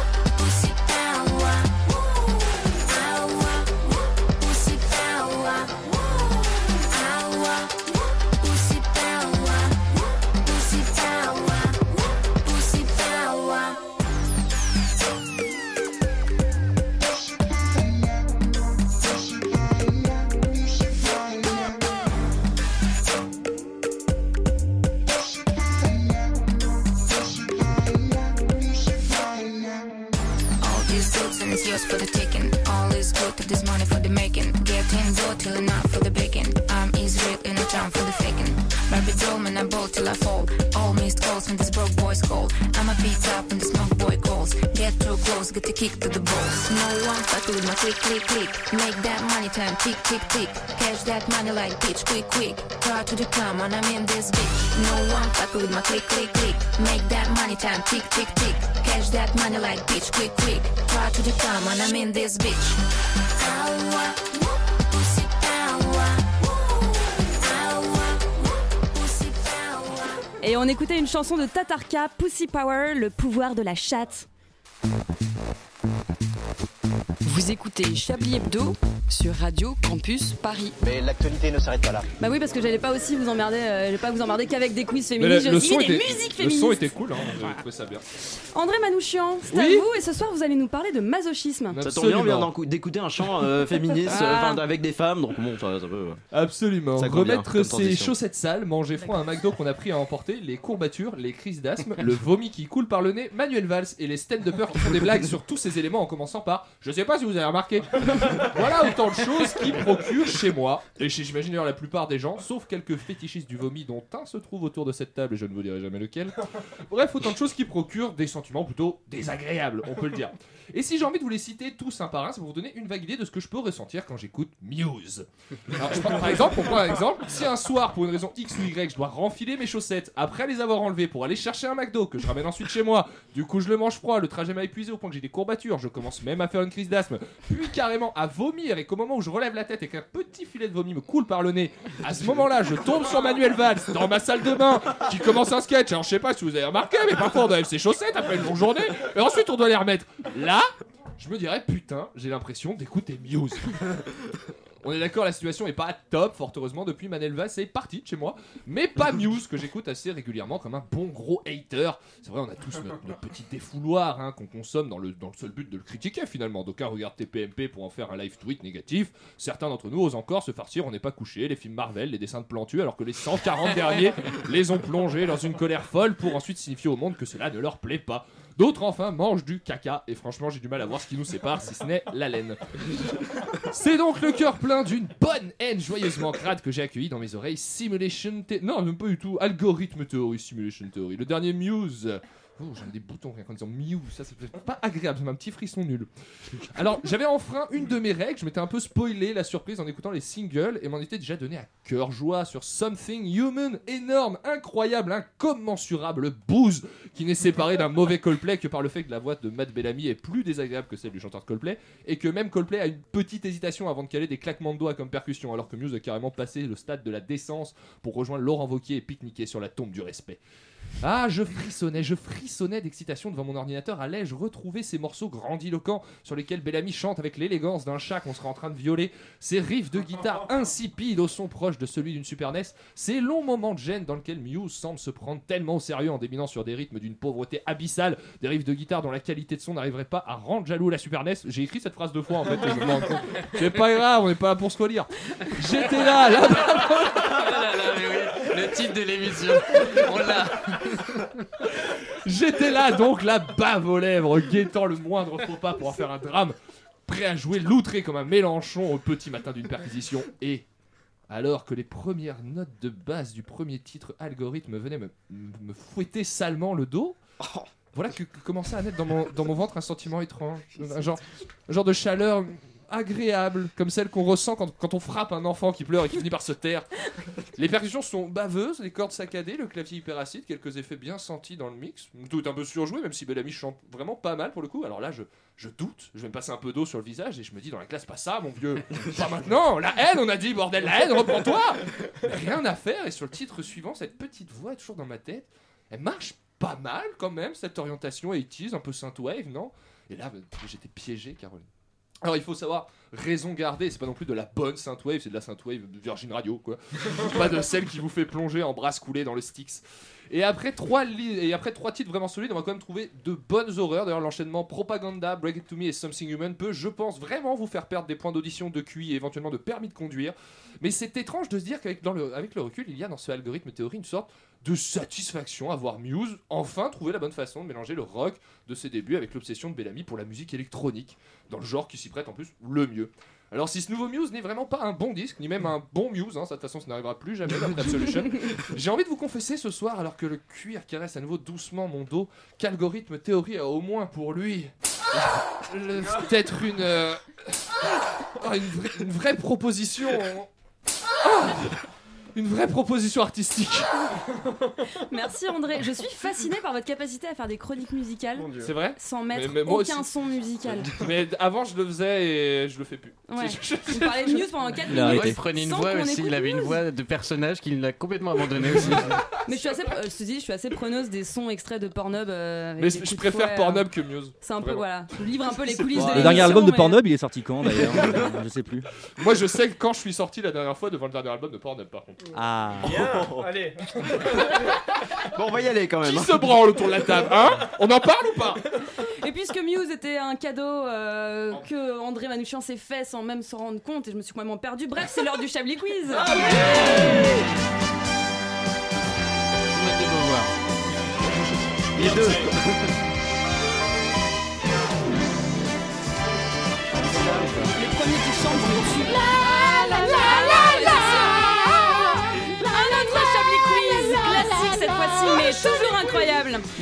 till I fall. All missed calls when this broke boy's call. I'm a beat up when the smoke boy calls. Get too close, get a kick to the balls. No one fuck with my click, click, click. Make that money time tick, tick, tick. Cash that money like bitch, quick, quick. Car to the come on, I'm in this bitch. No one fuck with my click, click, click. Make that money time tick, tick, tick. Cash that money like bitch, quick, quick. Car to the come on, I'm in this bitch. Ow, Et on écoutait une chanson de Tatarka, Pussy Power, le pouvoir de la chatte. Vous écoutez Chablis Hebdo sur Radio Campus Paris. Mais l'actualité ne s'arrête pas là. Bah oui, parce que j'allais pas aussi vous emmerder, euh, j'allais pas vous emmerder qu'avec des quiz féministes, le, j'ai le aussi son mis des était, musiques le féministes. son était cool, hein, j'ai trouvé ça bien. André Manouchian, c'est Oui à vous, et ce soir vous allez nous parler de masochisme. Ça tombe bien, on vient d'écouter un chant euh, <laughs> féministe Ah. euh, enfin, avec des femmes, donc bon, ça, ça peut. Absolument. Ça Remettre ses chaussettes sales, manger froid à un McDo qu'on a pris à emporter, les courbatures, les crises d'asthme, <laughs> le vomi qui coule par le nez, Manuel Valls et les stand-uppers qui font des blagues sur tous ces éléments en commençant par Je sais pas si vous avez remarqué. <laughs> voilà autant de choses qui procurent chez moi, et j'imagine d'ailleurs la plupart des gens, sauf quelques fétichistes du vomi dont un se trouve autour de cette table et je ne vous dirai jamais lequel. Bref, autant de choses qui procurent des sentiments plutôt désagréables, on peut le dire. Et si j'ai envie de vous les citer tous un par un, c'est pour vous donner une vague idée de ce que je peux ressentir quand j'écoute Muse. Alors, je prends- par exemple, pour prendre un exemple, si un soir, pour une raison X ou Y, je dois renfiler mes chaussettes après les avoir enlevées pour aller chercher un McDo que je ramène ensuite chez moi, du coup je le mange froid, le trajet m'a épuisé au point que j'ai des je commence même à faire une crise d'asthme, puis carrément à vomir et qu'au moment où je relève la tête et qu'un petit filet de vomi me coule par le nez, à ce moment-là, je tombe sur Manuel Valls dans ma salle de bain qui commence un sketch. Alors je sais pas si vous avez remarqué, mais parfois on doit enlever ses chaussettes après une longue journée et ensuite on doit les remettre. Là, je me dirais putain, j'ai l'impression d'écouter Muse. On est d'accord, la situation est pas top, fort heureusement, depuis Manelva, c'est parti de chez moi. Mais pas <laughs> Muse, que j'écoute assez régulièrement comme un bon gros hater. C'est vrai, on a tous notre, notre petit défouloir hein, qu'on consomme dans le, dans le seul but de le critiquer finalement. D'aucuns regardent TPMP pour en faire un live tweet négatif. Certains d'entre nous osent encore se farcir, on n'est pas couché, les films Marvel, les dessins de Plantu, alors que les 140 derniers <laughs> les ont plongés dans une colère folle pour ensuite signifier au monde que cela ne leur plaît pas. D'autres enfin mangent du caca et franchement j'ai du mal à voir ce qui nous sépare si ce n'est la laine. C'est donc le cœur plein d'une bonne haine joyeusement crade que j'ai accueillie dans mes oreilles. Simulation Theory. Non, même pas du tout. Algorithme Theory, Simulation Theory. Le dernier Muse. Oh, des boutons rien qu'en disant Muse. Ça, c'est pas agréable. C'est un petit frisson nul. Alors, j'avais enfreint une de mes règles. Je m'étais un peu spoilé la surprise en écoutant les singles et m'en étais déjà donné à cœur joie sur Something Human. Énorme, incroyable, incommensurable booze qui n'est séparé d'un mauvais Coldplay que par le fait que la voix de Matt Bellamy est plus désagréable que celle du chanteur de Coldplay et que même Coldplay a une petite hésitation avant de caler des claquements de doigts comme percussion alors que Muse a carrément passé le stade de la décence pour rejoindre Laurent Wauquiez et pique-niquer sur la tombe du respect. Ah, je frissonnais, je frissonnais d'excitation devant mon ordinateur. Allais-je retrouver ces morceaux grandiloquents sur lesquels Bellamy chante avec l'élégance d'un chat qu'on serait en train de violer? Ces riffs de guitare insipides au son proche de celui d'une Super NES Ces longs moments de gêne dans lesquels Muse semble se prendre tellement au sérieux en déminant sur des rythmes d'une pauvreté abyssale, des riffs de guitare dont la qualité de son n'arriverait pas à rendre jaloux la Super NES J'ai écrit cette phrase deux fois en fait. C'est pas grave, on n'est pas là pour se relire. J'étais là, <laughs> là Le titre de l'émission, on l'a. J'étais là donc la bave aux lèvres, guettant le moindre faux pas pour en faire un drame, prêt à jouer l'outré comme un Mélenchon au petit matin d'une perquisition. Et alors que les premières notes de base du premier titre algorithme venaient me, me fouetter salement le dos, voilà que, que commençait à naître dans mon, dans mon ventre un sentiment étrange, un genre, un genre de chaleur agréable, comme celle qu'on ressent quand, quand on frappe un enfant qui pleure et qui finit par se taire. Les percussions sont baveuses, les cordes saccadées, le clavier hyper acide, quelques effets bien sentis dans le mix. Tout est un peu surjoué, même si Bellamy chante vraiment pas mal pour le coup. Alors là, je, je doute, je vais me passer un peu d'eau sur le visage et je me dis dans la classe, pas ça, mon vieux. pas maintenant, la haine, on a dit, bordel, la haine, reprends-toi Rien à faire, et sur le titre suivant, cette petite voix est toujours dans ma tête. Elle marche pas mal quand même, cette orientation 80s, un peu synthwave, non? Et là, j'étais piégé, Caroline. Alors il faut savoir, raison gardée, c'est pas non plus de la bonne synthwave, c'est de la synthwave Virgin Radio quoi. <laughs> pas de celle qui vous fait plonger en brasse coulée dans le Styx. Et après trois li- et après trois titres vraiment solides, on va quand même trouver de bonnes horreurs. D'ailleurs l'enchaînement Propaganda, Break It To Me et Something Human peut, je pense, vraiment vous faire perdre des points d'audition, de QI et éventuellement de permis de conduire. Mais c'est étrange de se dire qu'avec dans le, avec le recul, il y a dans ce algorithme théorie une sorte de satisfaction à voir Muse enfin trouver la bonne façon de mélanger le rock de ses débuts avec l'obsession de Bellamy pour la musique électronique, dans le genre qui s'y prête en plus le mieux. Alors si ce nouveau Muse n'est vraiment pas un bon disque, ni même un bon Muse, hein, ça, de toute façon ça n'arrivera plus jamais Absolution, <laughs> j'ai envie de vous confesser ce soir, alors que le cuir caresse à nouveau doucement mon dos, qu'algorithme théorie a au moins pour lui peut-être une, euh, oh, une, vraie, une vraie proposition... Oh une vraie proposition artistique. <laughs> Merci André. Je suis fasciné par votre capacité à faire des chroniques musicales C'est vrai sans mettre Mais- mais aucun aussi. son musical. <laughs> Mais avant je le faisais et je le fais plus. Ouais. <laughs> Vous parlez de news pendant 4 Il, minutes. il prenait une voix aussi, il avait une voix de personnage qu'il a complètement abandonné aussi. Mais je suis assez, euh, je te dis, je suis assez preneuse des sons extraits de Pornhub. euh, avec Mais je préfère fouet, Pornhub euh, que Muse. C'est un peu Vraiment. voilà. Je livre un peu les coulisses de Le dernier album de Pornhub, il est sorti quand d'ailleurs? Je sais plus. Moi je sais que quand je suis sorti la dernière fois devant le dernier album de Pornhub par contre. Ah. Bien. <laughs> Allez. bon, on va y aller quand même. Qui hein. se branle autour de la table, hein? On en parle ou pas? Et puisque Muse était un cadeau euh, que André Manouchian s'est fait sans même se rendre compte, et je me suis complètement perdu. Bref, c'est l'heure du Chablis Quiz. Ah Les deux. Les premiers qui chantent, je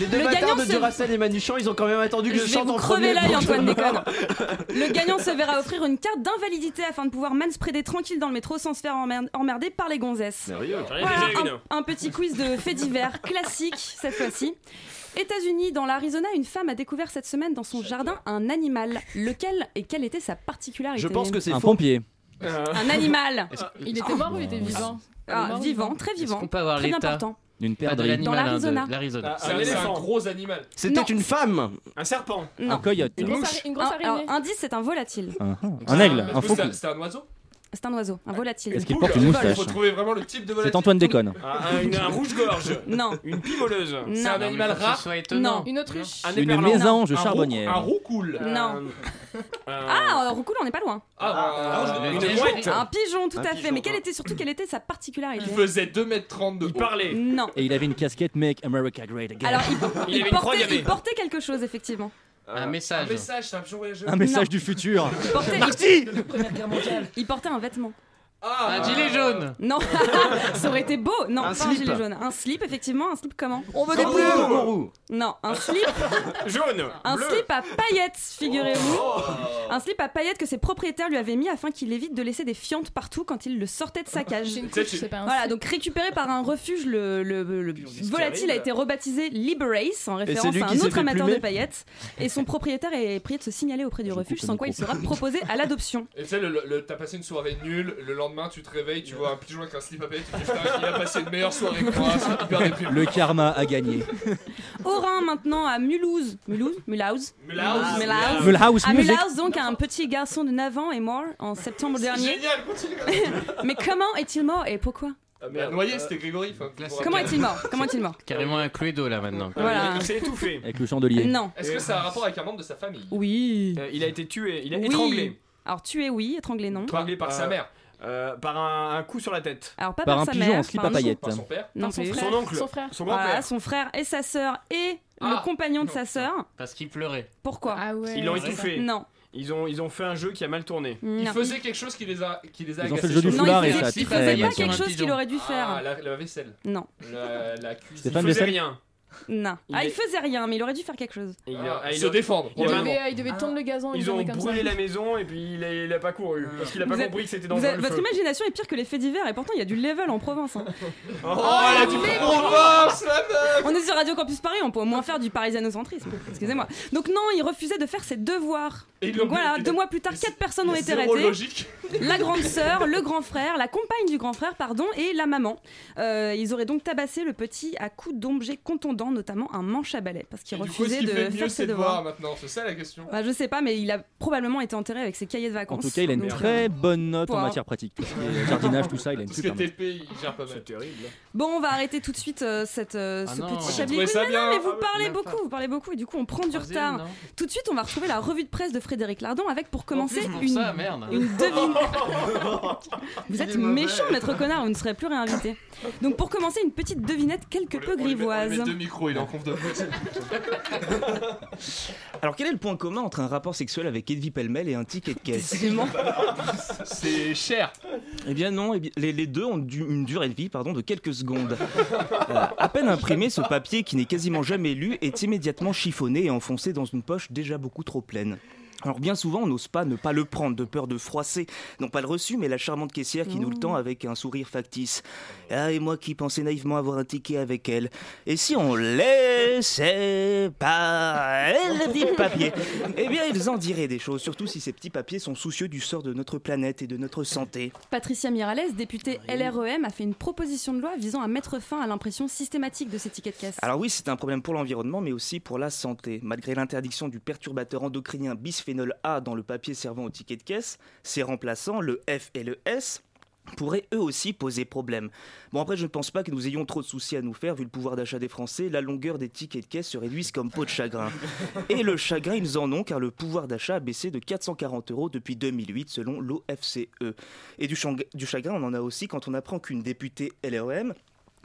Les deux Le gagnant de se- Duracell et Manuchan, ils ont quand même attendu que je, Je vais chante vous en premier. Antoine déconne. <laughs> Le gagnant se verra offrir une carte d'invalidité afin de pouvoir manspreader tranquille dans le métro sans se faire emmer- emmerder par les gonzesses. Voilà, une. un, un petit quiz de faits divers classique cette fois-ci. États-Unis, dans l'Arizona, une femme a découvert cette semaine dans son jardin un animal. Lequel et quelle était sa particularité? Je pense que c'est Un faux. pompier. Un animal. Il était mort ou il était vivant? Ah, Mort vivant, très vivant. qu'on peut avoir très l'état important. Une paire Pas de l'animal, hein, de l'Arizona. l'Arizona. Ah, C'est un éléphant. gros animal. C'était Non. une femme. Un serpent. Un coyote. Une grosse, mouche. ari- une grosse Un- alors, araignée. indice, c'est un volatile. Un, un aigle, un faucon. c'est C'était un oiseau C'est un oiseau, un volatile. Est-ce qu'il porte une Il moustache faut trouver vraiment le type de volatile. C'est Antoine Déconne. Un, un- un rouge-gorge. <laughs> Non, Une pivoleuse. C'est un animal rare. soit étonnant. Non. Une autruche. Un Une éperlan. mésange roux- Un charbonnière. roucoule. non. Un- Ah, Roucoule, on n'est pas loin. Ah, une un- mouette. Un pigeon, tout Un à fait. Mais quelle était surtout quelle était sa particularité Il faisait 2m30 de Il haut. parlait. Non. Et il avait une casquette Make America Great Again. Alors, il, Il il portait, il portait quelque chose, effectivement. Un message. Un message, c'est un pigeon voyageur. un message Non. du futur. Il portait, Marty il portait un vêtement. Ah, Un gilet jaune. Non, <laughs> ça aurait été beau. Non, Un pas un slip. gilet jaune. Un slip, effectivement. Un slip comment On veut des plumes. Non, un slip, <laughs> Jaune. un bleu. slip à paillettes, figurez-vous. Un slip à paillettes que ses propriétaires lui avaient mis afin qu'il évite de laisser des fientes partout quand il le sortait de sa cage. C'est une couche, tu- c'est pas un Voilà, donc récupéré par un refuge, le, le- le volatile a été rebaptisé Liberace en référence à un autre amateur plumer de paillettes. Et son propriétaire est prié de se signaler auprès du refuge, sans quoi il sera proposé à l'adoption. Et tu sais, t'as passé une soirée nulle, le lendemain tu te réveilles, tu vois un pigeon avec un slip à paillettes, tu te dis putain, il a passé une meilleure soirée que moi, c'est hyper <laughs> déprimant. Le karma a gagné. <laughs> Orin maintenant à Mulhouse. Mulhouse? Mulhouse? Mulhouse. Mulhouse. Mulhouse À. Mulhouse, donc, un petit garçon de 9 ans est mort en septembre dernier. génial, continue. <laughs> Mais comment est-il mort et pourquoi? Ah, mais noyé, c'était Grégory. Comment est-il mort? Comment est-il mort? Carrément un cluedo là maintenant. Voilà. Il s'est étouffé. Avec le chandelier. Non. Est-ce que ça a un rapport avec un membre de sa famille? Oui. Euh, il a été tué. Il a Oui. étranglé. Alors tué, oui. Étranglé, non. Étranglé Par par sa mère, Euh, par un, un coup sur la tête. Alors pas Par par, un sa pigeon mère. en slip par à paillettes. par son père. Non Son frère. Son oncle. Son frère. Son Voilà, grand-père. son frère et sa sœur et Ah. le compagnon de sa sœur. Parce qu'il pleurait. Pourquoi Ah ouais. Ils l'ont étouffé. Non. Ils ont, ils ont fait un jeu qui a mal tourné. Il Non. faisait quelque chose qui les a, qui les a Ils ont fait le jeu du foulard il et faisait, ça a il très faisait mal pas quelque chose qu'il aurait dû Ah, faire. la, la vaisselle. Non, La, la cuisine. Stéphane il faisait Bessel rien. Non. Il Ah, il est- faisait rien, mais il aurait dû faire quelque chose. Et il Ah, il se a- défendre. il Il a- probablement. devait, il devait tendre le gazon. Ils une ont comme brûlé ça. la maison et puis il a, il a pas couru parce qu'il a pas Vous compris que c'était Vous êtes- le votre feu. imagination est pire que les faits divers et pourtant il y a du level en Provence. hein. Oh, elle a du Provence, la meuf On est sur Radio Campus Paris, on peut au moins faire du parisianocentrisme. Excusez-moi. Donc non, il refusait de faire ses devoirs. Et ils Donc voilà, il- deux mois plus tard, quatre personnes ont été zéro arrêtées. logique. La grande sœur, le grand frère, la compagne du grand frère, pardon, et la maman. Euh, ils auraient donc tabassé le petit à coups d'objets contondants, notamment un manche à balai, parce qu'il coup, refusait qu'il fait de mieux faire ses devoirs devoirs. maintenant C'est ça la question. Bah, je sais pas, mais il a probablement été enterré avec ses cahiers de En vacances. tout cas, il a une très bonne note en matière pratique. Tout jardinage, tout ça, il a une Parce que super note. TP, il gère pas mal. C'est terrible. Bon, on va arrêter tout de suite euh, cette, euh, Ah ce non. petit chablis. Mais bien. non, mais vous Ah parlez beaucoup, vous parlez beaucoup, et du coup on prend du retard. Tout de suite, on va retrouver la revue de presse de Frédéric Lardon avec pour commencer En une, une devine. <laughs> vous êtes méchant, maître connard, vous ne serez plus réinvité. Donc pour commencer, une petite devinette quelque peu grivoise. Il est en conf de. Alors quel est le point commun entre un rapport sexuel avec Edwy Pellemel et un ticket de caisse. C'est cher. Eh bien non, eh bien, les, les deux ont du- une durée de vie pardon, de quelques secondes. Euh, à peine imprimé, ce papier qui n'est quasiment jamais lu est immédiatement chiffonné et enfoncé dans une poche déjà beaucoup trop pleine. Alors bien souvent, on n'ose pas ne pas le prendre de peur de froisser, non pas le reçu, mais la charmante caissière qui nous le tend avec un sourire factice. Ah, et moi qui pensais naïvement avoir un ticket avec elle. Et si on laissait pas elle dit papier Eh bien, ils en diraient des choses, surtout si ces petits papiers sont soucieux du sort de notre planète et de notre santé. Patricia Miralles, députée LREM, a fait une proposition de loi visant à mettre fin à l'impression systématique de ces tickets de caisse. Alors oui, c'est un problème pour l'environnement, mais aussi pour la santé. Malgré l'interdiction du perturbateur endocrinien bisphénol A dans le papier servant au ticket de caisse, ses remplaçants, le F et le S, pourraient eux aussi poser problème. Bon après je ne pense pas que nous ayons trop de soucis à nous faire vu le pouvoir d'achat des Français, la longueur des tickets de caisse se réduise comme peau de chagrin. Et le chagrin ils en ont car le pouvoir d'achat a baissé de 440 euros depuis 2008 selon l'OFCE. Et du, du chagrin on en a aussi quand on apprend qu'une députée LREM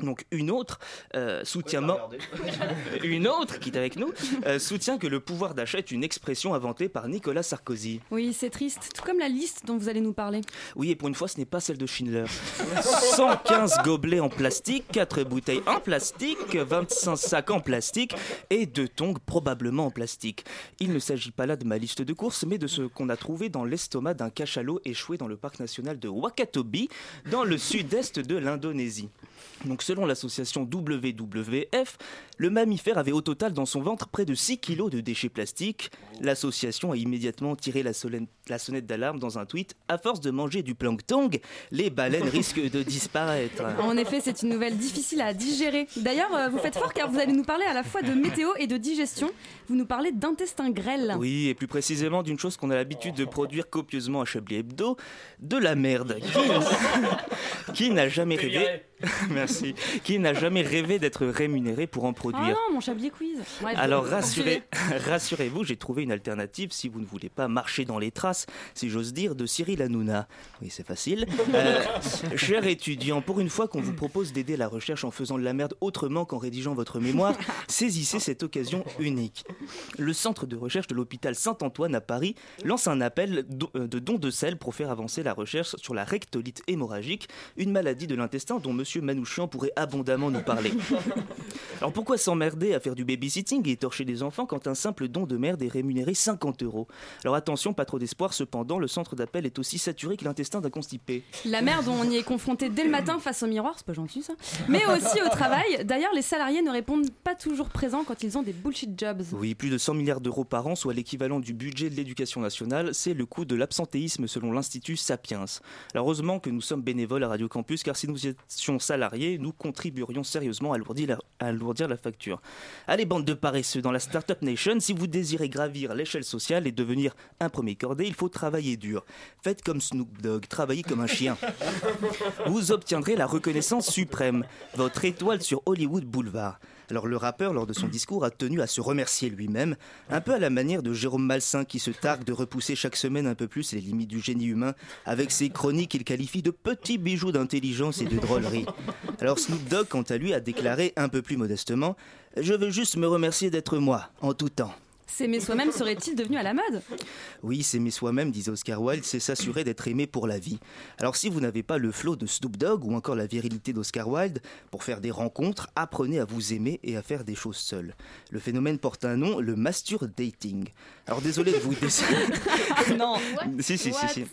Donc une autre euh, soutient <laughs> une autre qui est avec nous euh, soutient que le pouvoir d'achat est une expression inventée par Nicolas Sarkozy. Oui, c'est triste, tout comme la liste dont vous allez nous parler. Oui, et pour une fois, ce n'est pas celle de Schindler. 115 gobelets en plastique, 4 bouteilles en plastique, 25 sacs en plastique et 2 tongs probablement en plastique. Il ne s'agit pas là de ma liste de courses, mais de ce qu'on a trouvé dans l'estomac d'un cachalot échoué dans le parc national de Wakatobi, dans le sud-est de l'Indonésie. Donc selon l'association WWF, le mammifère avait au total dans son ventre près de 6 kilos de déchets plastiques. L'association a immédiatement tiré la sonnette d'alarme dans un tweet. À force de manger du plancton, les baleines <laughs> risquent de disparaître. En effet, c'est une nouvelle difficile à digérer. D'ailleurs, euh, vous faites fort car vous allez nous parler à la fois de météo et de digestion. Vous nous parlez d'intestin grêle. Oui, et plus précisément d'une chose qu'on a l'habitude de produire copieusement à Chablis Hebdo, de la merde. Qui, <laughs> qui n'a jamais rêvé <laughs> Merci. Qui n'a jamais rêvé d'être rémunéré pour en produire non, mon chablier quiz. Alors rassurez, <laughs> rassurez-vous, j'ai trouvé une alternative si vous ne voulez pas marcher dans les traces, si j'ose dire, de Cyril Hanouna. Oui, c'est facile. <laughs> Euh, cher étudiant, pour une fois qu'on vous propose d'aider la recherche en faisant de la merde autrement qu'en rédigeant votre mémoire, <laughs> saisissez cette occasion unique. Le centre de recherche de l'hôpital Saint-Antoine à Paris lance un appel euh, de don de sel pour faire avancer la recherche sur la rectolite hémorragique, une maladie de l'intestin dont Monsieur Manouchian pourrait abondamment nous parler. <laughs> Alors pourquoi s'emmerder à faire du babysitting et torcher des enfants quand un simple don de merde est rémunéré 50 euros? Alors attention, pas trop d'espoir, cependant, le centre d'appel est aussi saturé que l'intestin d'un constipé. La merde, on y est confronté dès le matin face au miroir, c'est pas gentil ça. Mais aussi au travail. D'ailleurs, les salariés ne répondent pas toujours présents quand ils ont des bullshit jobs. Oui, plus de 100 milliards d'euros par an, soit l'équivalent du budget de l'éducation nationale, c'est le coût de l'absentéisme selon l'Institut Sapiens. Alors heureusement que nous sommes bénévoles à Radio Campus, car si nous étions salariés, nous contribuerions sérieusement à alourdir la, à alourdir la facture. Allez, bande de paresseux, dans la Startup Nation, si vous désirez gravir l'échelle sociale et devenir un premier cordé, il faut travailler dur. Faites comme Snoop Dogg, travaillez comme un chien. <laughs> Vous obtiendrez la reconnaissance suprême, votre étoile sur Hollywood Boulevard. Alors le rappeur, lors de son discours, a tenu à se remercier lui-même, un peu à la manière de Jérôme Malsain qui se targue de repousser chaque semaine un peu plus les limites du génie humain avec ses chroniques qu'il qualifie de petits bijoux d'intelligence et de drôlerie. Alors Snoop Dogg, quant à lui, a déclaré un peu plus modestement Je veux juste me remercier d'être moi, en tout temps. S'aimer soi-même serait-il devenu à la mode? Oui, s'aimer soi-même, disait Oscar Wilde, c'est s'assurer d'être aimé pour la vie. Alors si vous n'avez pas le flot de Snoop Dogg ou encore la virilité d'Oscar Wilde, pour faire des rencontres, apprenez à vous aimer et à faire des choses seules. Le phénomène porte un nom, le mastur dating. Alors désolé de vous <laughs> <laughs> Non. si, si, si, si.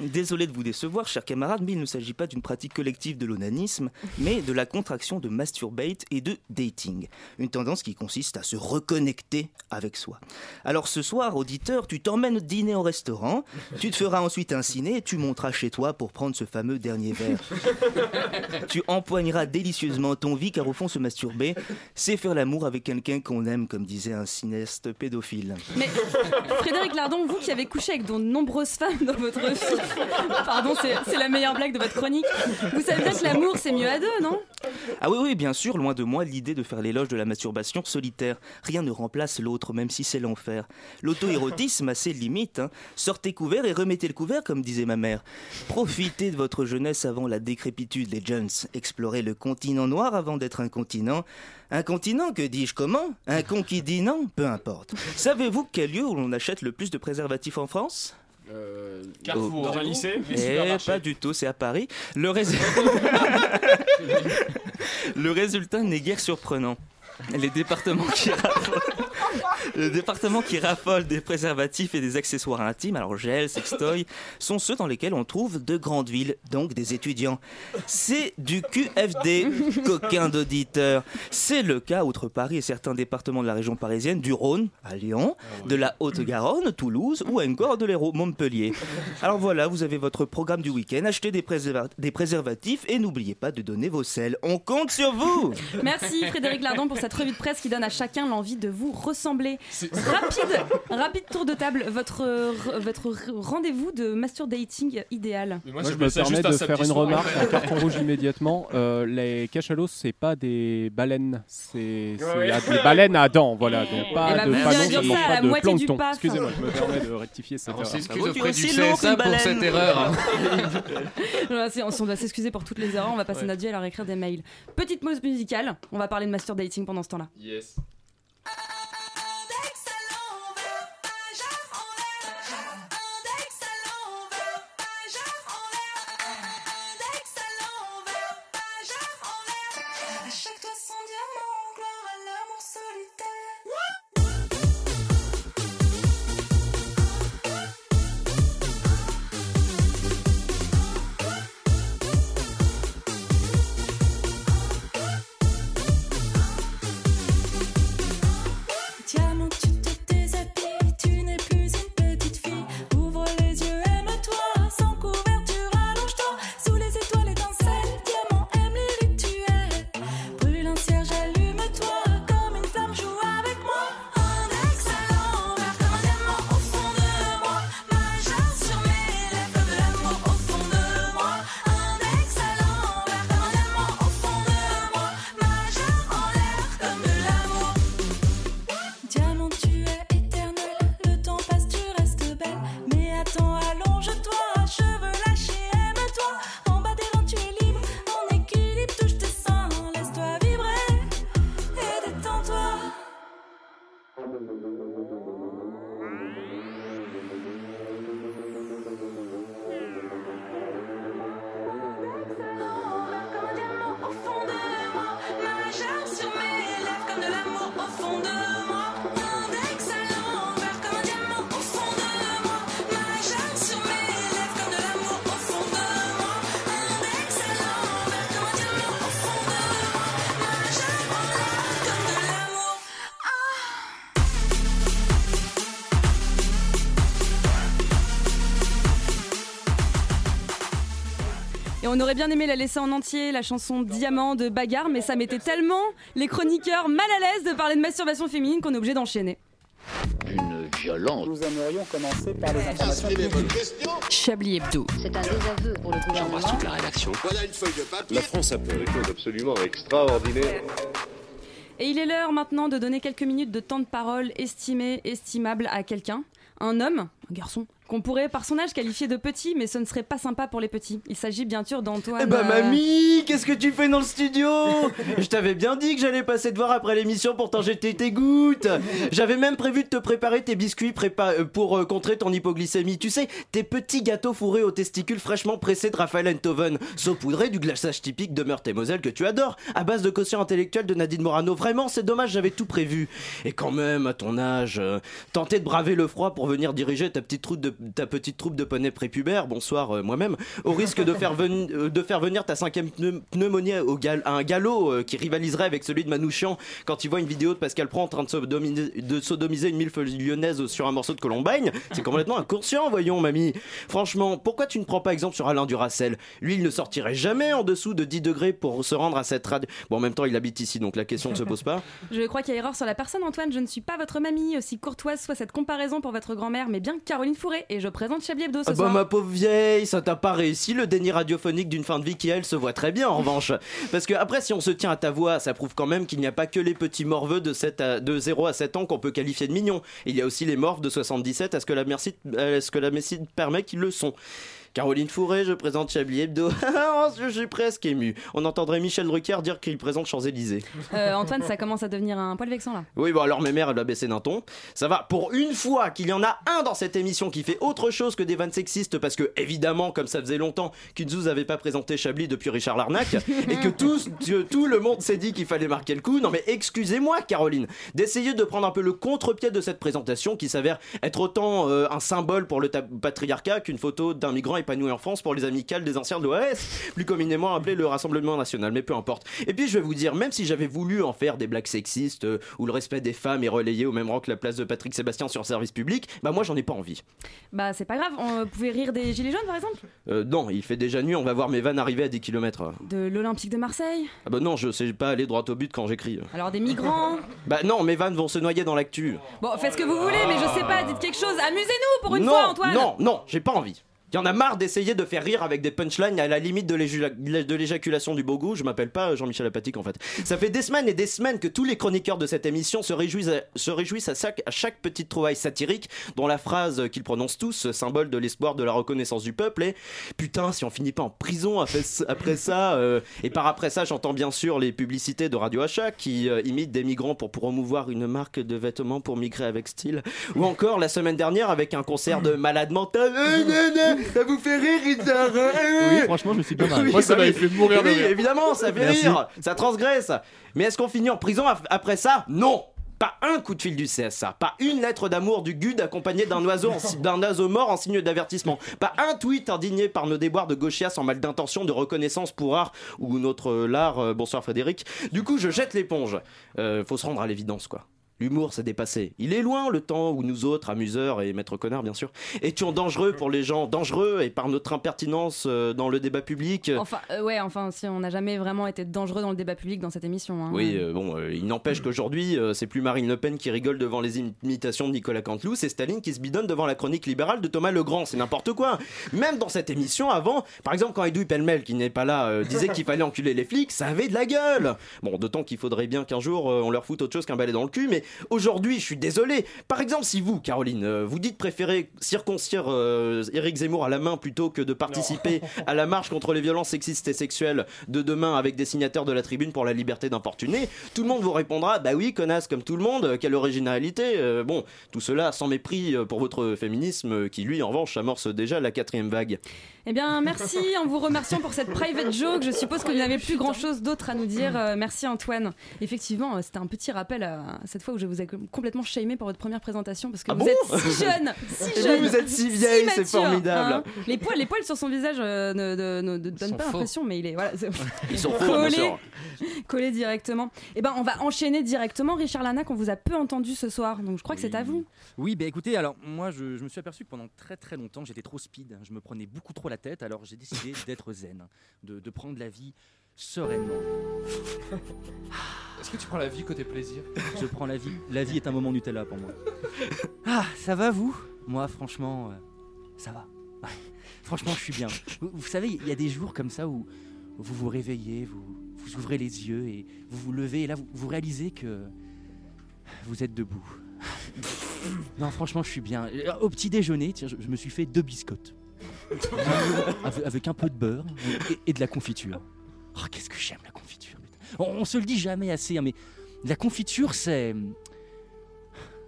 Désolé de vous décevoir, chers camarades, mais il ne s'agit pas d'une pratique collective de l'onanisme, mais de la contraction de masturbate et de dating. Une tendance qui consiste à se reconnecter avec soi. Alors ce soir, auditeur, tu t'emmènes dîner au restaurant, tu te feras ensuite un ciné et tu monteras chez toi pour prendre ce fameux dernier verre. tu empoigneras délicieusement ton vie, car au fond, se masturber, c'est faire l'amour avec quelqu'un qu'on aime, comme disait un cinéaste pédophile. Mais Frédéric Lardon, vous qui avez couché avec de nombreuses femmes dans votre vie, <laughs> <laughs> pardon, c'est la meilleure blague de votre chronique. Vous savez bien que l'amour c'est mieux à deux, non? Ah oui, oui, bien sûr, loin de moi l'idée de faire l'éloge de la masturbation solitaire. Rien ne remplace l'autre, même si c'est l'enfer. L'auto-érotisme a ses limites. hein. Sortez couvert et remettez le couvert, comme disait ma mère. Profitez de votre jeunesse avant la décrépitude, les Jones. Explorez le continent noir avant d'être un continent. Un continent, que dis-je comment? Un con qui dit non Peu importe. Savez-vous quel lieu où l'on achète le plus de préservatifs en France? Carrefour. Dans un lycée Eh, pas du tout, c'est à Paris. Le, rés- <laughs> Le résultat n'est guère surprenant. Les départements qui <laughs> raffolent... Le département qui raffole des préservatifs et des accessoires intimes, alors gel, sextoy, sont ceux dans lesquels on trouve de grandes villes, donc des étudiants. C'est du QFD, coquin d'auditeur. C'est le cas, outre Paris et certains départements de la région parisienne, du Rhône, à Lyon, de la Haute-Garonne, Toulouse ou encore de l'Hérault, Montpellier. Alors voilà, vous avez votre programme du week-end, achetez des, préserva- des préservatifs et n'oubliez pas de donner vos selles. On compte sur vous Merci Frédéric Lardon pour cette revue de presse qui donne à chacun l'envie de vous ressembler. <laughs> Rapide, rapide tour de table. Votre, euh, votre rendez-vous de master dating idéal. Mais Moi, j'ai je me permets de faire une soir, remarque, un carton rouge immédiatement. Euh, les cachalots, c'est pas des baleines, c'est Ouais. des baleines à dents, voilà. Donc Eh pas ben, de pas de plancton. Excusez-moi, je me permets de rectifier cette Alors, on erreur. s'excuse Ah, auprès du CSA pour cette erreur. hein. <laughs> On va s'excuser pour toutes les erreurs. On va passer notre vie à leur écrire des mails. Petite pause musicale. On va parler de master dating pendant ce temps-là. Yes. Mm-hmm. On aurait bien aimé la laisser en entier, la chanson Diamant de Bagarre, mais ça mettait tellement les chroniqueurs mal à l'aise de parler de masturbation féminine qu'on est obligé d'enchaîner. Une violence. Nous aimerions commencer par les informations Chablis Hebdo. C'est un désaveu pour le gouvernement. la rédaction. Voilà une feuille de papier. La France a fait des choses absolument extraordinaires. Et il est l'heure maintenant de donner quelques minutes de temps de parole estimé, estimable à quelqu'un. Un homme, un garçon, qu'on pourrait par son âge qualifier de petit, mais ce ne serait pas sympa pour les petits. Il s'agit bien sûr d'Antoine. Eh bah euh, mamie, qu'est-ce que tu fais dans le studio? Je t'avais bien dit que j'allais passer te voir après l'émission pour t'en jeter tes gouttes. J'avais même prévu de te préparer tes biscuits prépa- euh, pour euh, contrer ton hypoglycémie. Tu sais, tes petits gâteaux fourrés aux testicules fraîchement pressés de Raphaël Enthoven, saupoudrés du glaçage typique de Meurthe-et-Moselle que tu adores, à base de quotient intellectuel de Nadine Morano. Vraiment, c'est dommage, j'avais tout prévu. Et quand même, à ton âge, euh, tenter de braver le froid pour venir diriger ta petite troupe de, ta petite troupe de poneys prépubères, bonsoir euh, moi-même, au risque de faire, euh, de faire venir ta cinquième pneu- pneumonie au gal- à un galop euh, qui rivaliserait avec celui de Manouchian quand il voit une vidéo de Pascal Pro en train de, sodomiser, une milfe lyonnaise sur un morceau de colombagne. C'est complètement inconscient, voyons, mamie. Franchement, pourquoi tu ne prends pas exemple sur Alain Duracel? Lui, il ne sortirait jamais en dessous de 10 degrés pour se rendre à cette radio. Bon, en même temps, il habite ici, donc la question ne se pose pas. <laughs> Je crois qu'il y a erreur sur la personne, Antoine. Je ne suis pas votre mamie, aussi courtoise soit cette comparaison pour votre grand-mère, mais bien Caroline Fourré. Et je présente Chablis Hebdo ce Ah bah ma pauvre vieille, ça t'a pas réussi le déni radiophonique d'une fin de vie qui elle se voit très bien en revanche. Parce que après si on se tient à ta voix, ça prouve quand même qu'il n'y a pas que les petits morveux de, 7 à- de 0 à 7 ans qu'on peut qualifier de mignons. Il y a aussi les morves de 77 à ce que la, merci, à ce que la médecine permet qu'ils le sont? Caroline Fourré, je présente Chablis Hebdo. <laughs> Oh, je suis presque ému. On entendrait Michel Drucker dire qu'il présente Champs-Élysées. Euh, Antoine, ça commence à devenir un poil vexant là. Oui, bon alors mes mères, elle va baisser d'un ton. Ça va, pour une fois qu'il y en a un dans cette émission qui fait autre chose que des vannes sexistes, parce que évidemment, comme ça faisait longtemps qu'Inzouz avait pas présenté Chablis depuis Richard Larnac, <laughs> et que que tout le monde s'est dit qu'il fallait marquer le coup, non mais excusez-moi Caroline, d'essayer de prendre un peu le contre-pied de cette présentation qui s'avère être autant euh, un symbole pour le patriarcat qu'une photo d'un migrant épanoui en France pour les amicales des anciens de l'OS, plus communément appelé le Rassemblement National, mais peu importe. Et puis je vais vous dire, même si j'avais voulu en faire des blagues sexistes, euh, où le respect des femmes est relayé au même rang que la place de Patrick Sébastien sur service public, bah moi j'en ai pas envie. Bah c'est pas grave, on pouvait rire des gilets jaunes par exemple? Euh, non, il fait déjà nuit, on va voir mes vannes arriver à 10 km. De l'Olympique de Marseille? Ah bah non, je sais pas aller droit au but quand j'écris. Alors des migrants? <laughs> Bah non, mes vannes vont se noyer dans l'actu. Bon, faites ce que vous voulez, mais je sais pas, dites quelque chose, amusez-nous pour une non, fois Antoine Non, non, j'ai pas envie. Il y en a marre d'essayer de faire rire avec des punchlines à la limite de l'éjaculation du beau goût. Je m'appelle pas Jean-Michel Apatique en fait. Ça fait des semaines et des semaines que tous les chroniqueurs de cette émission se réjouissent à, chaque, petite trouvaille satirique dont la phrase qu'ils prononcent tous, symbole de l'espoir de la reconnaissance du peuple, est Putain, si on finit pas en prison après, après ça. euh, et par après ça, j'entends bien sûr les publicités de Radio Achat qui euh, imitent des migrants pour promouvoir une marque de vêtements pour migrer avec style. Ou encore la semaine dernière avec un concert de malade mental. <laughs> Ça vous fait rire, Richard hein, Oui, franchement, je me suis marré. Oui, Moi, ça bah m'avait fait mourir de Oui, rire. évidemment, ça fait Merci. rire. Ça transgresse. Mais est-ce qu'on finit en prison après ça? Non pas un coup de fil du CSA, pas une lettre d'amour du GUD accompagnée d'un oiseau, d'un oiseau mort en signe d'avertissement, pas un tweet indigné par nos déboires de gauchias en mal d'intention de reconnaissance pour art ou notre euh, lard. euh, bonsoir Frédéric. Du coup, je jette l'éponge. Euh, faut se rendre à l'évidence, quoi. L'humour s'est dépassé. Il est loin le temps où nous autres, amuseurs et maîtres connards bien sûr, étions dangereux pour les gens dangereux et par notre impertinence euh, dans le débat public. Enfin, euh, ouais, enfin, si on n'a jamais vraiment été dangereux dans le débat public dans cette émission. hein. Oui, euh, bon, euh, il n'empêche qu'aujourd'hui, euh, c'est plus Marine Le Pen qui rigole devant les imitations de Nicolas Canteloup, c'est Staline qui se bidonne devant la chronique libérale de Thomas Legrand, c'est n'importe quoi. Même dans cette émission, avant, par exemple, quand Edoui Pellemel, qui n'est pas là, euh, disait qu'il fallait enculer les flics, ça avait de la gueule. Bon, d'autant qu'il faudrait bien qu'un jour, euh, on leur foute autre chose qu'un balai dans le cul, mais aujourd'hui, je suis désolé. Par exemple, si vous, Caroline, euh, vous dites préférer circoncire euh, Éric Zemmour à la main plutôt que de participer à la marche contre les violences sexistes et sexuelles de demain avec des signataires de la tribune pour la liberté d'importuner, tout le monde vous répondra Bah oui, connasse comme tout le monde, euh, quelle originalité. Euh, bon, tout cela sans mépris pour votre féminisme qui, lui, en revanche, amorce déjà la quatrième vague. Eh bien, merci en vous remerciant pour cette private joke. Je suppose que vous n'avez plus grand chose d'autre à nous dire. Euh, merci Antoine. Effectivement, euh, c'était un petit rappel à cette fois où je vous ai complètement shamé pour votre première présentation parce que Ah vous bon êtes si jeune, <laughs> si Et vous, jeune. vous êtes si vieille, c'est formidable. hein. les, poils, les poils sur son visage euh, ne, ne- ne- ne donnent pas l'impression, mais il est voilà, <laughs> Ils sont faux, bien collé, sûr. collé directement. Eh ben, on va enchaîner directement. Richard Lanac, on vous a peu entendu ce soir, donc je crois que c'est à vous. Oui, bah écoutez, alors moi je, je me suis aperçu que pendant très très longtemps j'étais trop speed, je me prenais beaucoup trop la tête, alors j'ai décidé <laughs> d'être zen, de, de prendre la vie sereinement. Est-ce que tu prends la vie côté plaisir Je prends la vie, la vie est un moment Nutella pour moi. Ah, ça va vous? Moi franchement, euh, ça va. Ouais. <laughs> Franchement, je suis bien. Vous, vous savez, il y a des jours comme ça où vous vous réveillez, vous, vous ouvrez les yeux et vous vous levez et là vous, vous réalisez que vous êtes debout. <laughs> Non, franchement, je suis bien. Euh, Au petit déjeuner, tiens, je, je me suis fait deux biscottes. Avec, un peu de beurre et, de la confiture. Oh, qu'est-ce que j'aime la confiture. On, on se le dit jamais assez, hein, mais la confiture, c'est.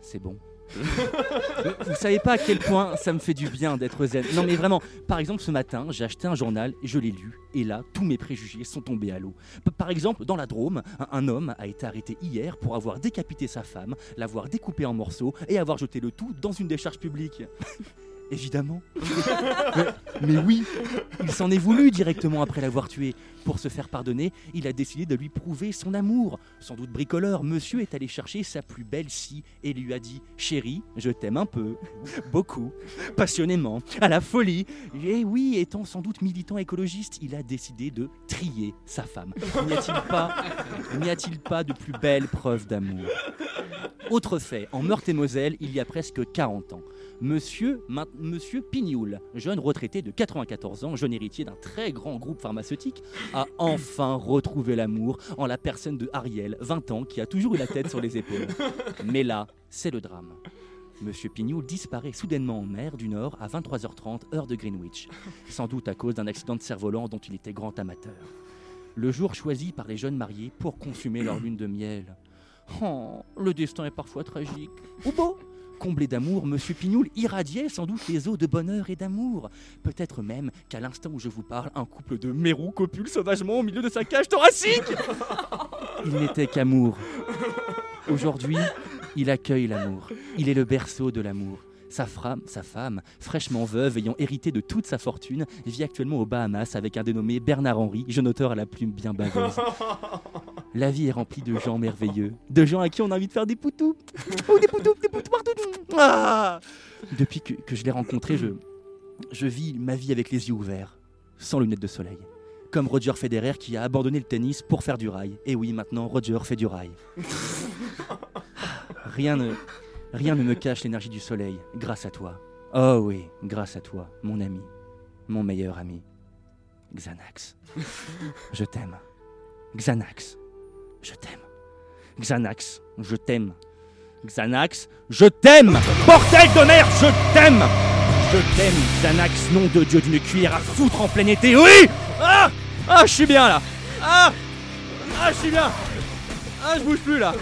C'est bon. Vous savez pas à quel point ça me fait du bien d'être zen. Non mais vraiment, par exemple ce matin, j'ai acheté un journal, je l'ai lu, et là, tous mes préjugés sont tombés à l'eau. Par exemple, dans la Drôme, un, un homme a été arrêté hier pour avoir décapité sa femme, l'avoir découpé en morceaux et avoir jeté le tout dans une décharge publique. Évidemment. <laughs> mais, oui, il s'en est voulu directement après l'avoir tué. Pour se faire pardonner, il a décidé de lui prouver son amour. Sans doute bricoleur, monsieur est allé chercher sa plus belle scie et lui a dit Chérie, je t'aime un peu, <laughs> beaucoup, passionnément, à la folie. Et oui, étant sans doute militant écologiste, il a décidé de trier sa femme. N'y a-t-il pas, n'y a-t-il pas de plus belle preuve d'amour? Autre fait, en Meurthe-et-Moselle, il y a presque 40 ans. Monsieur, Pignoul, jeune retraité de 94 ans, jeune héritier d'un très grand groupe pharmaceutique, a <coughs> enfin retrouvé l'amour en la personne de Ariel, 20 ans, qui a toujours eu la tête sur les épaules. <laughs> Mais là, c'est le drame. Monsieur Pignoul disparaît soudainement en mer du Nord à 23h30 heure de Greenwich, sans doute à cause d'un accident de cerf-volant dont il était grand amateur. Le jour choisi par les jeunes mariés pour consumer leur lune de miel. Oh, le destin est parfois tragique. Ou beau Comblé d'amour, Monsieur Pignoul irradiait sans doute les eaux de bonheur et d'amour. Peut-être même qu'à l'instant où je vous parle, un couple de mérous copule sauvagement au milieu de sa cage thoracique. <laughs> Il n'était qu'amour. Aujourd'hui, il accueille l'amour. Il est le berceau de l'amour. Sa femme, sa femme, fraîchement veuve, ayant hérité de toute sa fortune, vit actuellement aux Bahamas avec un dénommé Bernard Henry, jeune auteur à la plume bien baveuse. <laughs> La vie est remplie de gens merveilleux, de gens à qui on a envie de faire des poutous. Oh, des poutous, des poutous partout. Ah Depuis que, que je l'ai rencontré, je, je vis ma vie avec les yeux ouverts, sans lunettes de soleil. Comme Roger Federer qui a abandonné le tennis pour faire du rail. Et oui, maintenant, Roger fait du rail. Rien ne, rien ne me cache l'énergie du soleil, grâce à toi. Oh oui, grâce à toi, mon ami, mon meilleur ami. Xanax. Je t'aime. Xanax. Je t'aime. Xanax. Je t'aime. Xanax. Je t'aime Bordel de merde, je t'aime Je t'aime, Xanax, nom de Dieu d'une cuillère à foutre en plein été. Oui Ah Ah, je suis bien là Ah Ah, je suis bien Ah, je bouge plus là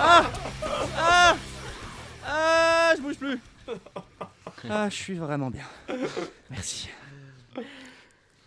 Ah Ah Ah, je bouge plus <laughs> Ah, je suis vraiment bien. Merci.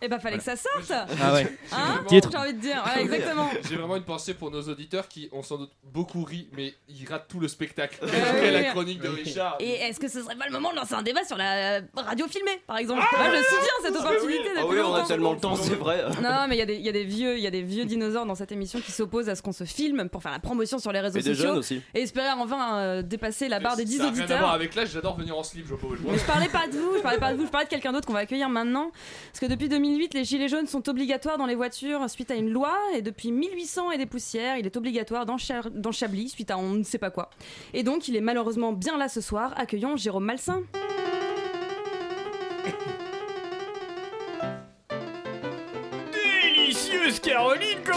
Eh bah, fallait que ça sorte Ah ouais. <laughs> Hein Titre. J'ai envie de dire, <laughs> ouais, exactement. J'ai vraiment une pensée pour nos auditeurs qui, on sans doute, beaucoup ri, mais ils ratent tout le spectacle. Jusqu'à <laughs> la chronique de Richard. Et est-ce que ce serait pas le moment de lancer un débat sur la radio filmée, par exemple? Moi, je soutiens cette opportunité Ah oui, on a tellement le temps, c'est vrai. Non, mais il y, a des- il y a des vieux, il y a des vieux dinosaures dans cette émission qui s'opposent à ce qu'on se filme pour faire la promotion sur les réseaux Et des sociaux jeunes aussi. et espérer enfin euh, dépasser la barre des 10 Ça a rien à voir auditeurs. avec l'âge, j'adore venir en slip, je. Mais je parlais pas de vous, je parlais pas de vous, je parlais de quelqu'un d'autre qu'on va accueillir maintenant. Parce que depuis 2008, les gilets jaunes sont obligatoires dans les voitures suite à une loi, et depuis 1800 et des poussières, il est obligatoire dans, Cha- dans Chablis suite à on ne sait pas quoi. Et donc, il est malheureusement bien là ce soir, accueillons Jérôme Malsain.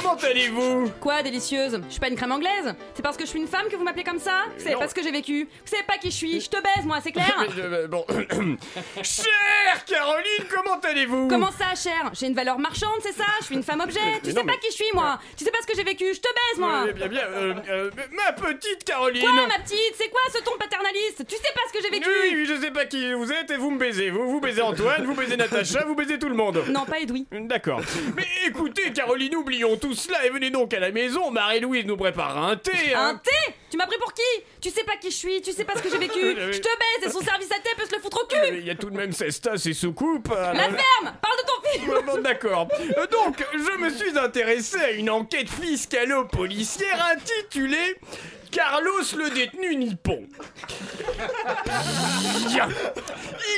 Comment allez-vous Quoi, délicieuse Je suis pas une crème anglaise C'est parce que je suis une femme que vous m'appelez comme ça Vous savez non. pas ce que j'ai vécu Vous savez pas qui je suis Je te baise, moi, c'est clair <laughs> Mais, euh, Bon. <laughs> Chère Caroline, comment allez-vous Comment ça, cher J'ai une valeur marchande, c'est ça Je suis une femme objet Tu sais non, pas mais- qui je suis, moi Tu sais pas ce que j'ai vécu Je te baise, moi Euh, Bien, bien, euh, euh, ma petite Caroline Quoi, ma petite C'est quoi ce ton paternaliste Tu sais pas ce que j'ai vécu Oui, oui, je sais pas qui vous êtes et vous me baisez. Vous, vous baisez Antoine, vous baisez Natacha, vous baisez tout le monde. Non, pas Edoui. D'accord. Mais écoutez, Caroline, oublions tout cela et venez donc à la maison. Marie-Louise nous prépare un thé. hein. Un thé? Tu m'as pris pour qui? Tu sais pas qui je suis, tu sais pas ce que j'ai vécu <laughs> Je te baise et son service à thé peut se le foutre au Mais cul Il y a tout de même 16 tasses et soucoupes. La alors- ferme Parle de ton film bon, D'accord. Euh, Donc, je me suis intéressé à une enquête fiscalo-policière intitulée Carlos le détenu nippon. Bien.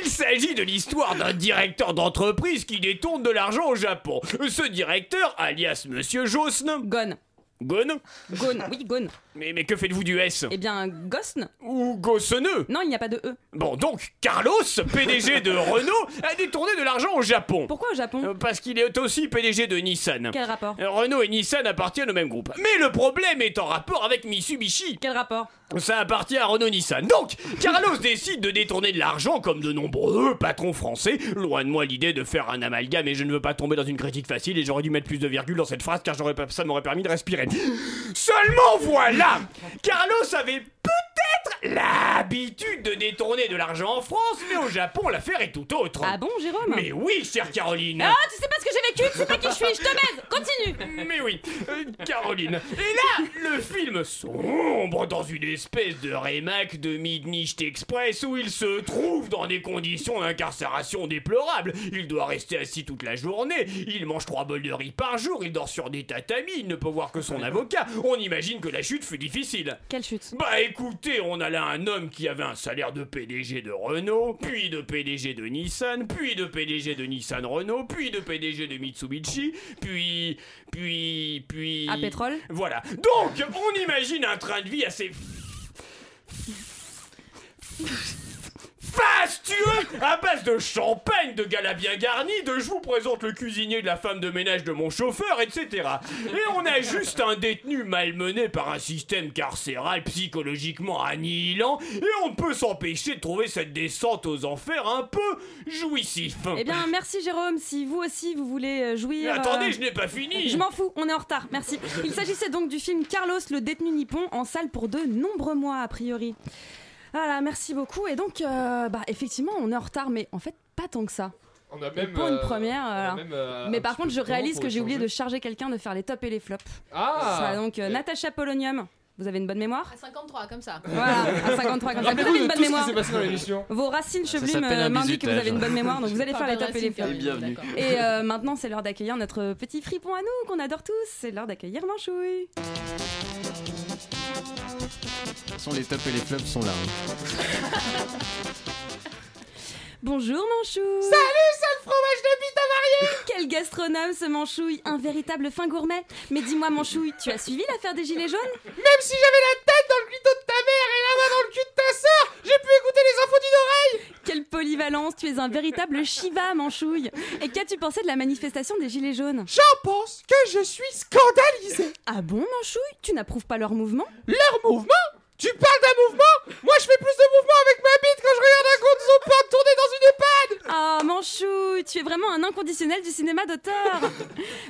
Il s'agit de l'histoire d'un directeur d'entreprise qui détourne de l'argent au Japon. Ce directeur, alias Monsieur Josne. Gon. Gon Gon, oui, Gon. Mais, mais que faites-vous du S? Eh bien, Gosne Ou Gossoneux Non, il n'y a pas de E. Bon, donc, Carlos, PDG de <laughs> Renault, a détourné de l'argent au Japon. Pourquoi au Japon? Euh, Parce qu'il est aussi PDG de Nissan. Quel rapport? Euh, Renault et Nissan appartiennent au même groupe. Mais le problème est en rapport avec Mitsubishi. Quel rapport? Ça appartient à Renault Nissan. Donc, Carlos <laughs> décide de détourner de l'argent comme de nombreux patrons français. Loin de moi l'idée de faire un amalgame et je ne veux pas tomber dans une critique facile et j'aurais dû mettre plus de virgule dans cette phrase car j'aurais pas, ça m'aurait permis de respirer. <gasps> Seulement voilà Carlos avait l'habitude de détourner de l'argent en France, mais au Japon l'affaire est tout autre. Ah bon, Jérôme Mais oui, chère Caroline Ah, tu sais pas ce que j'ai vécu, tu sais pas qui je suis, je te baise Continue Mais oui, euh, Caroline. Et là, le film sombre dans une espèce de rémac de Midnight Express où il se trouve dans des conditions d'incarcération déplorables. Il doit rester assis toute la journée, il mange trois bols de riz par jour, il dort sur des tatamis, il ne peut voir que son avocat. On imagine que la chute fut difficile. Quelle chute? Bah écoutez, on a un homme qui avait un salaire de PDG de Renault, puis de PDG de Nissan, puis de PDG de Nissan Renault, puis de PDG de Mitsubishi, puis... puis... puis... À pétrole Voilà. Donc, on imagine un train de vie assez... fastueux à base de champagne, de gala bien garni, de je vous présente le cuisinier de la femme de ménage de mon chauffeur, etc. Et on a juste un détenu malmené par un système carcéral psychologiquement annihilant, et on ne peut s'empêcher de trouver cette descente aux enfers un peu jouissif. Eh bien, merci Jérôme, si vous aussi vous voulez euh, Mais jouir... attendez, euh, je n'ai pas fini Je m'en fous, on est en retard, merci. Il s'agissait donc du film Carlos le détenu nippon en salle pour de nombreux mois a priori. Voilà, merci beaucoup. Et donc, euh, bah, effectivement, on est en retard, mais en fait, pas tant que ça. On a même. pour une euh, première. on a euh, même, euh, mais un par contre, je réalise que j'ai oublié de charger quelqu'un de faire les tops et les flops. Ah Ça, donc, euh, Et- Natacha Polonium. Vous avez une bonne mémoire À 53, comme ça. <laughs> Voilà, à 53 comme ça. Vous avez une bonne mémoire. s'est passé dans l'émission. Vos racines chevelues m'indiquent que vous avez une bonne mémoire, donc vous allez faire les tapes et les flops. Et bienvenue. d'accord. Et euh, maintenant, c'est l'heure d'accueillir notre petit fripon à nous qu'on adore tous. C'est l'heure d'accueillir Manchouille. Façon, les tops et les flops sont là. hein. <laughs> Bonjour Manchouille. Salut, sale fromage de bite avarié <laughs> Quel gastronome ce Manchouille, un véritable fin gourmet. Mais dis-moi Manchouille, tu as suivi l'affaire des gilets jaunes? Même si j'avais la tête dans le clito de ta mère et la main dans le cul de ta sœur, j'ai pu écouter les infos d'une oreille Quelle polyvalence, tu es un véritable Shiva Manchouille. Et qu'as-tu pensé de la manifestation des gilets jaunes? J'en pense que je suis scandalisé Ah bon Manchouille, tu n'approuves pas leur mouvement? Leur mouvement? Tu parles d'un mouvement? Moi je fais plus de mouvement avec ma bite quand je regarde un compte Zopin tourner dans une EHPAD Ah Manchouille, tu es vraiment un inconditionnel du cinéma d'auteur.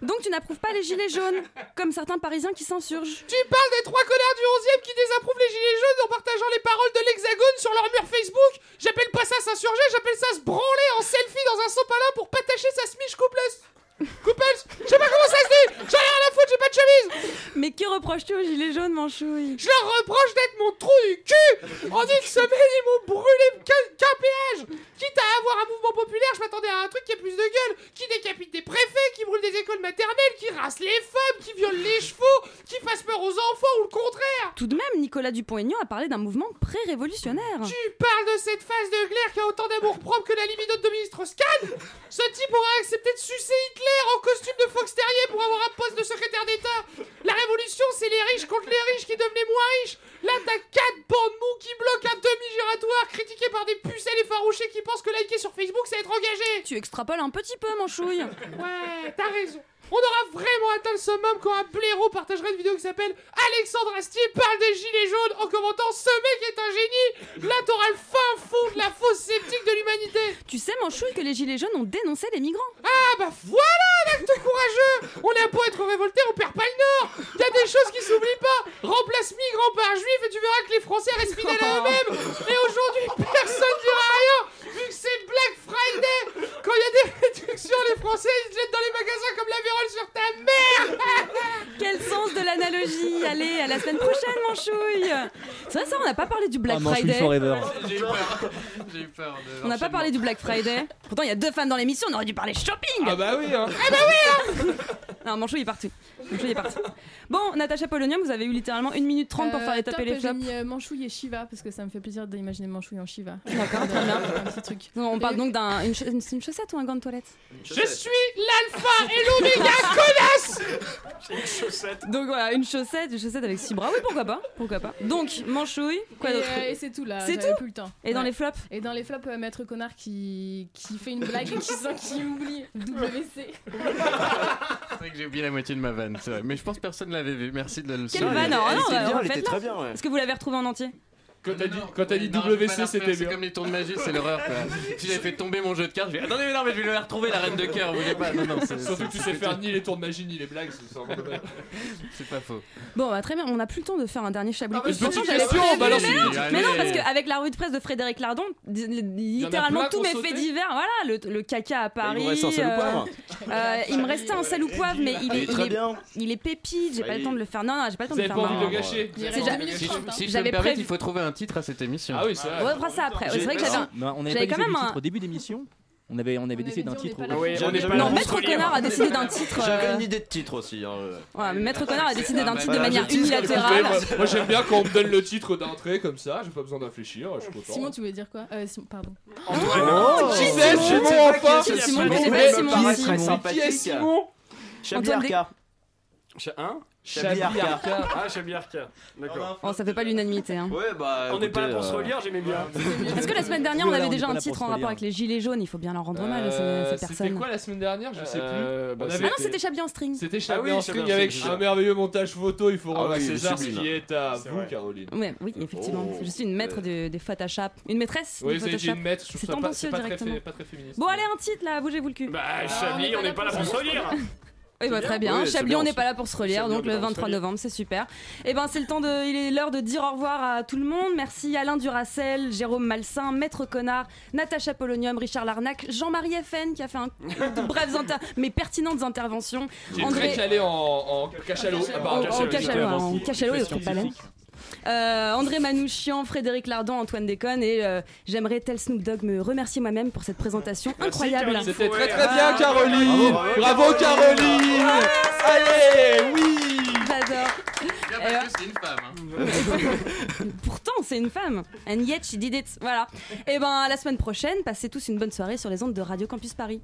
Donc tu n'approuves pas les gilets jaunes, comme certains Parisiens qui s'insurgent. Tu parles des trois connards du 11 e qui désapprouvent les gilets jaunes en partageant les paroles de l'hexagone sur leur mur Facebook J'appelle pas ça s'insurger, j'appelle ça se branler en selfie dans un sopalin pour patacher sa smiche coupless Couples Je sais pas comment ça se dit. J'en ai rien à foutre, j'ai pas de chemise. Mais que reproches-tu aux gilets jaunes Manchouille Je leur reproche d'être mon trou du cul En une semaine, ils m'ont brûlé qu'un qu'un péage Quitte à avoir un mouvement populaire, je m'attendais à un truc qui a plus de gueule Qui décapite des préfets, qui brûle des écoles maternelles, qui rase les femmes, qui viole les chevaux, qui fasse peur aux enfants ou le contraire. Tout de même, Nicolas Dupont-Aignan a parlé d'un mouvement pré-révolutionnaire. Tu parles de cette phase de glaire qui a autant d'amour propre que la libido de ministre Scan? Ce type aurait accepté de sucer Hitler en costume de Fox Terrier pour avoir un poste de secrétaire d'État. La révolution, c'est les riches contre les riches qui devenaient moins riches. Là, t'as quatre bandes mous qui bloquent un demi-giratoire critiqué par des pucelles effarouchées qui pensent que liker sur Facebook, c'est être engagé. Tu extrapoles un petit peu, Manchouille. <laughs> Ouais, t'as raison. On aura vraiment atteint le summum quand un blaireau partagera une vidéo qui s'appelle Alexandre Astier parle des gilets jaunes en commentant Ce mec est un génie! Là t'auras le fin fond de la fausse sceptique de l'humanité. Tu sais, Manchouille, que les gilets jaunes ont dénoncé les migrants. Ah bah voilà un acte courageux. On a beau être révolté, on perd pas le nord. Y a des choses qui s'oublient pas. Remplace migrants par juifs et tu verras que les Français restent fidèles <laughs> à eux-mêmes. Et aujourd'hui, personne dira rien c'est Black Friday Quand il y a des réductions, les Français ils se jettent dans les magasins comme la vérole sur ta mère <laughs> Quel sens de l'analogie Allez, à la semaine prochaine, Manchouille C'est vrai ça, on n'a pas parlé du Black Ah, Friday. forever. J'ai eu peur. J'ai eu peur. de On n'a pas parlé du Black Friday. Pourtant, il y a deux fans dans l'émission, on aurait dû parler shopping Ah bah oui hein Eh bah oui hein Non, Manchouille est est parti. Bon, Natacha Polonium, vous avez eu littéralement 1 minute 30 pour Euh, faire les taper les J'ai flops. mis euh, Manchouille et Shiva parce que ça me fait plaisir d'imaginer Manchouille en Shiva. D'accord, très bien. Un petit truc. On parle donc d'une une, une- une chaussette ou un gant de toilette? Je suis l'alpha et l'oméga connasse Donc voilà, une chaussette, une chaussette avec six bras. Oui, pourquoi pas Pourquoi pas Donc, Manchouille, quoi et, d'autre? euh, et c'est tout là. C'est tout plus le temps. Et dans les flops? Et dans les flops, euh, Maître Connard qui, qui fait une blague et qui sent qu'il oublie WC. C'est vrai que j'ai oublié la moitié de ma vanne, c'est vrai. Mais je pense que personne l'avait vu. Merci de le Quelle vanne non, était bien, bah, elle refaites-la. très bien, ouais. Est-ce que vous l'avez retrouvé en entier Quand t'as dit, quand t'as dit Non, WC c'était refaire, C'est bien comme les tours de magie, c'est <laughs> l'horreur. Si j'avais fait tomber mon jeu de cartes, je vais attendez mais non mais je vais la retrouver la reine de cœur, vous voulez pas Non non, Surtout que tu sais faire ni les tours de magie ni les blagues, <laughs> c'est pas faux. Bon, bah, très bien, on n'a plus le temps de faire un dernier chablis. Ah, balance mais non, parce qu'avec la revue de presse de Frédéric Lardon, littéralement tous mes faits divers, voilà, le, le caca à Paris. Il un sel ou euh, poivre euh, il me restait un sel ou poivre, mais il Il est, il bien. il pépite, j'ai pas y le temps de le faire. Non, non, j'ai pas le temps de le faire. le Il a J'avais prévu- il faut trouver un titre à cette émission. Ah oui, c'est vrai. On fera ça après. C'est vrai que j'avais un. Non, on avait quand même un- titre au début d'émission. On avait, on avait décidé d'un titre. Non. Maître Connard a décidé d'un titre. J'avais euh, une idée de titre aussi. hein, euh. Maître Connard a décidé d'un titre de manière unilatérale. moi, j'aime bien quand on me donne le titre d'entrée comme ça, j'ai pas besoin de réfléchir, je suis content. Simon, tu voulais dire quoi euh, Simon, Pardon. Oh, qui Simon enfin. Hein Chablis Arca. Ah, Chablis Arca. D'accord. Oh, ça fait pas l'unanimité. Hein. Ouais, bah. On n'est pas là pour se euh, relire, j'aimais bien. Parce <laughs> que la semaine dernière, on avait déjà un titre en rapport avec les gilets jaunes, il faut bien leur rendre hommage à ces- Euh, ces C'était personnes. quoi la semaine dernière Je sais Euh, plus. bah, c'était- avait- Ah non, c'était Chablis en string. C'était Ah Chablis oui, en string avec un merveilleux montage photo, il faut Ah rendre César ce qui est à C'est vous, vrai. Caroline. Ouais, oui, effectivement. Oh. Je suis une maître de- des Photoshop. Une maîtresse Oui, Photoshop. une maître, C'est tendancieux c'est directement. Bon, allez, un titre là, bougez-vous le cul. Bah, Chablis, on n'est pas là pour se relire. Oui, bah, très bien. Oui, c'est Chablis, bien on n'est pas là pour se relire, donc le pas là pour se 23 relire. novembre, c'est super. Et ben, c'est le temps de, il est l'heure de dire au revoir à tout le monde. Merci Alain Duracel, Jérôme Malsain, Maître Connard, Natacha Polonium, Richard Larnac, Jean-Marie FN qui a fait un, <laughs> de brèves inter- mais pertinentes interventions. André- très calé en, en cachalot. Ah, En, pardon, en cachalot, cachalot, en j'étais cachalot et. Euh, André Manouchian, Frédéric Lardon, Antoine Déconne et euh, j'aimerais tel Snoop Dogg me remercier moi-même pour cette présentation incroyable. C'était très très bien Caroline Bravo, Caroline Allez, oui J'adore. Que c'est une femme. hein. <laughs> Pourtant, c'est une femme. And yet she did it. Voilà. Et ben, à la semaine prochaine, passez tous une bonne soirée sur les ondes de Radio Campus Paris.